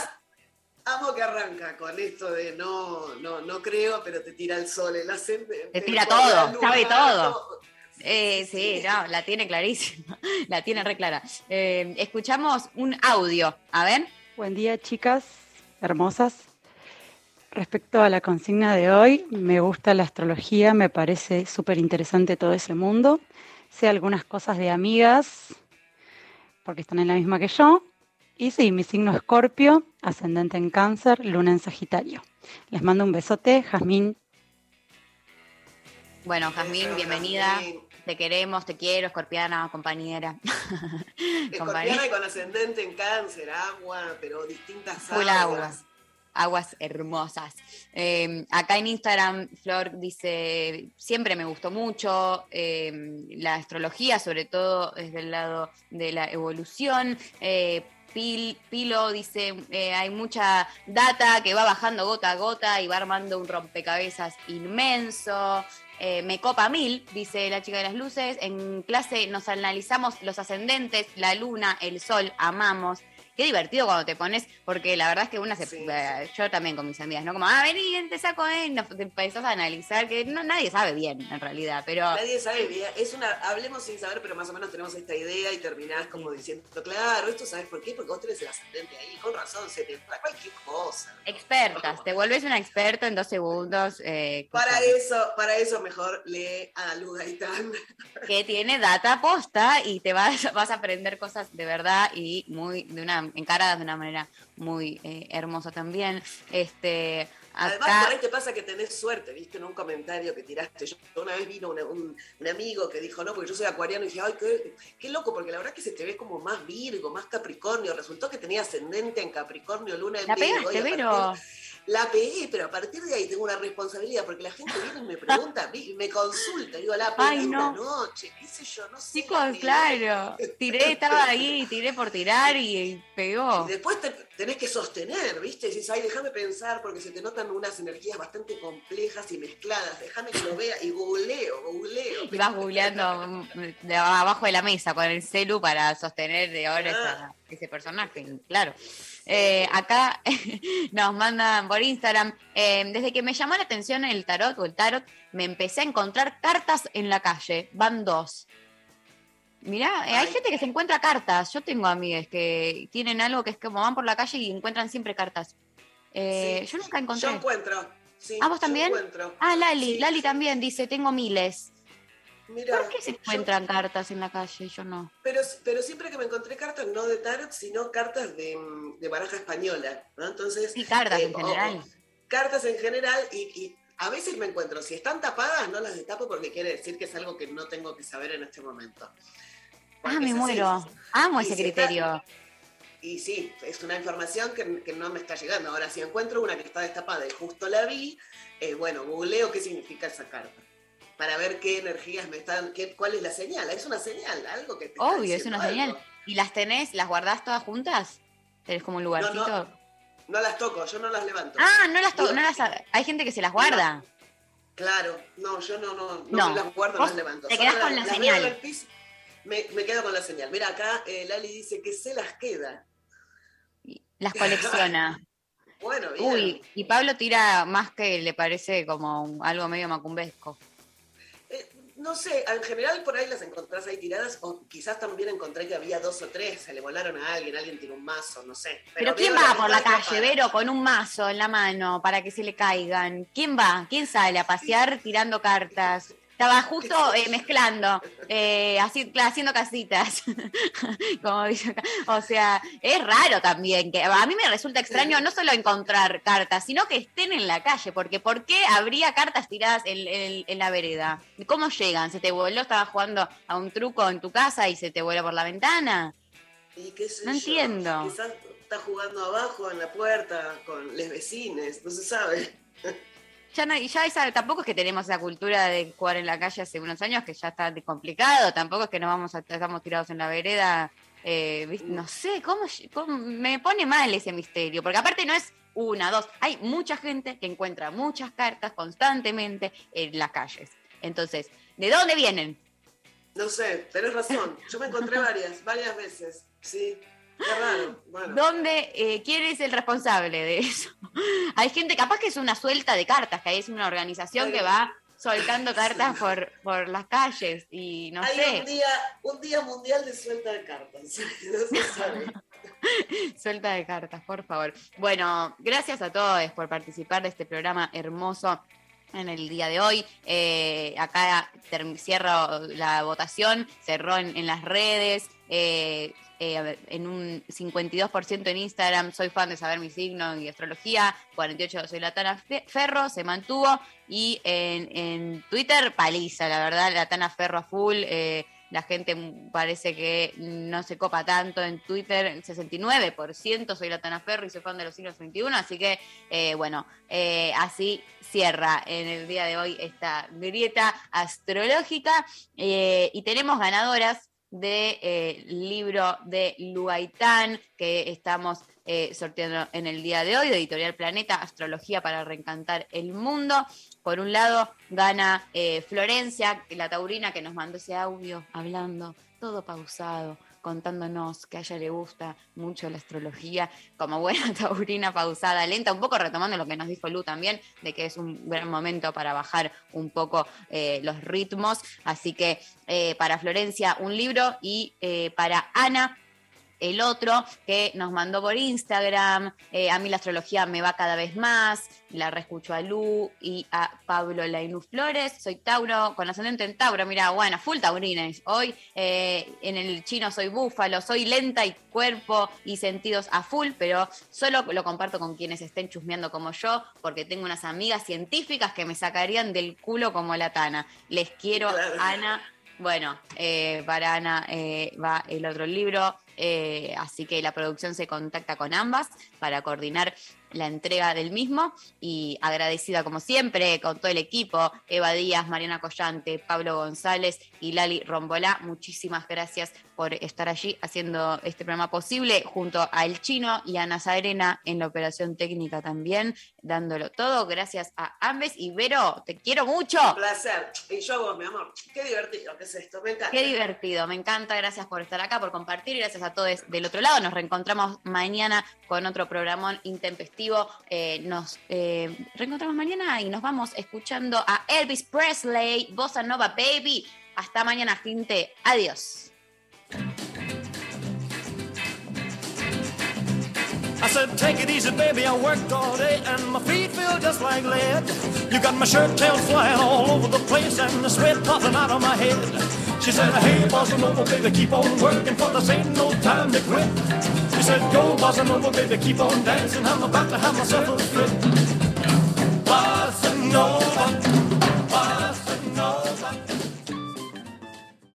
Speaker 2: amo que arranca con esto de no, no, no creo, pero te tira el sol, el ascendente.
Speaker 1: Te tira todo,
Speaker 2: luna,
Speaker 1: sabe todo. Eh, sí, no, la tiene clarísima, [laughs] la tiene re clara. Eh, escuchamos un audio, a ver.
Speaker 28: Buen día, chicas hermosas. Respecto a la consigna de hoy, me gusta la astrología, me parece súper interesante todo ese mundo. Sé algunas cosas de amigas, porque están en la misma que yo. Y sí, mi signo es Escorpio, ascendente en Cáncer, luna en Sagitario. Les mando un besote, Jazmín.
Speaker 1: Bueno, Jazmín, bienvenida.
Speaker 2: Jazmín.
Speaker 1: Te queremos, te quiero, escorpiana, [laughs] compañera.
Speaker 2: Escorpiana y con ascendente en cáncer, agua, pero distintas
Speaker 1: Full
Speaker 2: aguas.
Speaker 1: agua. Aguas hermosas. Eh, acá en Instagram, Flor dice, siempre me gustó mucho eh, la astrología, sobre todo desde el lado de la evolución. Eh, Pil- Pilo dice, eh, hay mucha data que va bajando gota a gota y va armando un rompecabezas inmenso. Eh, me copa mil, dice la chica de las luces. En clase nos analizamos los ascendentes, la luna, el sol, amamos. Qué divertido cuando te pones, porque la verdad es que una se. Yo también con mis amigas, ¿no? Como, ah, vení, te saco, eh. te empezás a analizar, que no, nadie sabe bien, en realidad, pero.
Speaker 2: Nadie sabe bien. Es una, hablemos sin saber, pero más o menos tenemos esta idea y terminás como diciendo, claro, esto sabes por qué, porque vos tenés el ascendente ahí, con razón, se te da cualquier cosa.
Speaker 1: Expertas, te vuelves una experta en dos segundos. eh,
Speaker 2: Para eso, para eso mejor lee a Lu Gaitán.
Speaker 1: que tiene data posta y te vas, vas a aprender cosas de verdad y muy de una encaradas de una manera muy eh, hermosa también. Este,
Speaker 2: Además, por ahí te pasa que tenés suerte, viste, en un comentario que tiraste. Yo una vez vino una- un, un amigo que dijo, no, porque yo soy acuariano, y dije, ay, qué, qué loco, porque la verdad que se te ve como más Virgo, más Capricornio. Resultó que tenía ascendente en Capricornio, Luna en
Speaker 1: la
Speaker 2: Virgo.
Speaker 1: pegaste,
Speaker 2: y La pegué, pero a partir de ahí tengo una responsabilidad, porque la gente viene y me pregunta, me consulta, digo, la pegué
Speaker 1: Ay, no.
Speaker 2: noche, qué sé yo, no sé.
Speaker 1: Chicos, claro. Tiré, estaba ahí, [laughs] tiré por tirar y, y pegó.
Speaker 2: Y después te- tenés que sostener, ¿viste? Decís, ay, déjame pensar, porque se te notan unas energías bastante complejas y mezcladas. Déjame que lo vea y googleo, googleo.
Speaker 1: Y vas googleando de abajo de la mesa con el celu para sostener de ahora esa- ese personaje, claro. Eh, acá [laughs] nos mandan por Instagram, eh, desde que me llamó la atención el tarot o el tarot, me empecé a encontrar cartas en la calle, van dos. Mirá, eh, hay gente que se encuentra cartas, yo tengo amigas que tienen algo que es como van por la calle y encuentran siempre cartas. Eh,
Speaker 2: Sí,
Speaker 1: yo nunca encontré.
Speaker 2: Yo encuentro. Sí,
Speaker 1: ¿Ah, vos
Speaker 2: yo
Speaker 1: también?
Speaker 2: encuentro.
Speaker 1: Ah, Lali,
Speaker 2: Sí,
Speaker 1: Lali también dice, tengo miles.
Speaker 2: Mira,
Speaker 1: ¿Por qué se encuentran cartas en la calle y yo no?
Speaker 2: Pero, pero siempre que me encontré cartas, no de tarot, sino cartas de, de baraja española, ¿no? Entonces...
Speaker 1: Sí, cartas en
Speaker 2: o-
Speaker 1: general.
Speaker 2: o- cartas en general y, y a veces me encuentro, si están tapadas, no las destapo porque quiere decir que es algo que no tengo que saber en este momento.
Speaker 1: Ah, me
Speaker 2: así.
Speaker 1: muero. Amo
Speaker 2: Y
Speaker 1: ese
Speaker 2: si está-
Speaker 1: criterio.
Speaker 2: Y sí, es una información que, que no me está llegando. Ahora, si encuentro una que está destapada y justo la vi, eh, bueno, googleo qué significa esa carta. Para ver qué energías me están, qué, cuál es la señal. Es una señal, algo que te
Speaker 1: Obvio, es una señal. ¿Y las tenés, las guardás todas juntas? ¿Tenés como un lugarcito?
Speaker 2: no. No las toco, yo no las levanto.
Speaker 1: Ah, no las, to-
Speaker 2: Digo,
Speaker 1: no las Hay gente que se las guarda.
Speaker 2: Claro, no, yo no, no, no,
Speaker 1: No,
Speaker 2: las guardo, no las levanto.
Speaker 1: te
Speaker 2: Solo
Speaker 1: quedás con la señal.
Speaker 2: piso, me, me quedo con la señal. Mira, acá eh, Lali dice que se las queda.
Speaker 1: Las colecciona. [laughs]
Speaker 2: Bueno, bien.
Speaker 1: Uy, y Pablo tira más que le parece como algo medio macumbesco.
Speaker 2: No sé, en general por ahí las encontrás ahí tiradas, o quizás también encontré que había dos o tres, se le volaron a alguien, alguien tiró un mazo, no sé.
Speaker 1: Pero, ¿quién va por la calle, Vero, con un mazo en la mano para que se le caigan? ¿Quién va? ¿Quién sale a pasear tirando cartas? Estaba justo eh, mezclando, eh, así, haciendo casitas. [laughs] Como dice acá. O sea, es raro también. que A mí me resulta extraño no solo encontrar cartas, sino que estén en la calle. Porque ¿por qué habría cartas tiradas en, en- en la vereda? ¿Cómo llegan? ¿Se te voló? ¿Estabas jugando a un truco en tu casa y se te voló por la ventana?
Speaker 2: Y qué sé
Speaker 1: No
Speaker 2: yo,
Speaker 1: entiendo.
Speaker 2: Quizás está jugando abajo en la puerta con les vecines, no se sabe.
Speaker 1: Ya, no, y ya esa, tampoco es que tenemos esa cultura de jugar en la calle hace unos años que ya está complicado, tampoco es que nos vamos a, estamos tirados en la vereda, eh, no sé, ¿cómo, cómo- me pone mal ese misterio? Porque aparte no es una, dos, hay mucha gente que encuentra muchas cartas constantemente en las calles. Entonces, ¿de dónde vienen?
Speaker 2: No sé, tenés razón. Yo me encontré varias, varias veces. Sí, Bueno.
Speaker 1: ¿Dónde, eh, ¿Quién es el responsable de eso? [laughs] Hay gente, capaz que es una suelta de cartas, que es una organización que va soltando cartas por, por las calles y no
Speaker 2: Hay
Speaker 1: sé.
Speaker 2: un día, un día mundial de suelta de cartas. [laughs] No se sabe. [laughs]
Speaker 1: Suelta de cartas, por favor. Bueno, gracias a todos por participar de este programa hermoso en el día de hoy. Eh, acá cierro la votación, cerró en, en las redes. eh, eh, en un 52% en Instagram, soy fan de saber mi signo y astrología, 48% soy Latana Fe- Ferro, se mantuvo, y en, en Twitter, paliza, la verdad, Latana Ferro a full, eh, la gente parece que no se copa tanto en Twitter, 69% soy Latana Ferro y soy fan de los siglos 21, así que eh, bueno, eh, así cierra en el día de hoy esta grieta astrológica y tenemos ganadoras del libro de Lugaitán que estamos eh, sorteando en el día de hoy, de Editorial Planeta, Astrología para Reencantar el Mundo. Por un lado, gana eh, Florencia, la taurina que nos mandó ese audio hablando, todo pausado, contándonos que a ella le gusta mucho la astrología, como buena [laughs] taurina pausada, lenta, un poco retomando lo que nos dijo Lu también, de que es un gran momento para bajar un poco eh, los ritmos. Así que eh, para Florencia un libro y eh, para Ana el otro que nos mandó por Instagram, eh, a mí la astrología me va cada vez más, la reescucho a Lu y a Pablo Lainú Flores, soy Tauro, con ascendente en Tauro, mira, bueno, full taurines, hoy eh, en el chino soy búfalo, soy lenta y cuerpo y sentidos a full, pero solo lo comparto con quienes estén chusmeando como yo, porque tengo unas amigas científicas que me sacarían del culo como la tana. Les quiero, Ana. Bueno, eh, para Ana eh, va el otro libro, eh, así que la producción se contacta con ambas para coordinar la entrega del mismo y agradecida como siempre con todo el equipo, Eva Díaz, Mariana Collante, Pablo González y Lali Rombolá, muchísimas gracias por estar allí haciendo este programa posible junto a El Chino y a Nazarena en la operación técnica también, dándolo todo, gracias a ambes y Vero, te quiero mucho.
Speaker 2: Un placer. Y yo vos, mi amor. Qué divertido que es esto, me encanta.
Speaker 1: Qué divertido, me encanta, gracias por estar acá, por compartir, y gracias a todos del otro lado. Nos reencontramos mañana con otro programón intempestivo. Eh, nos eh, reencontramos mañana y nos vamos escuchando a Elvis Presley, Bossa Nova Baby. Hasta mañana, gente. Adiós.
Speaker 22: I said, take it easy, baby. I worked all day and my feet feel just like lead. You got my shirt tails flying all over the place and the sweat popping out of my head. She said, hey, bossa nova, baby, keep on working, for this ain't no time to quit. She said, go, bossa nova, baby, keep on dancing, I'm about to have myself a fit. Bossa nova.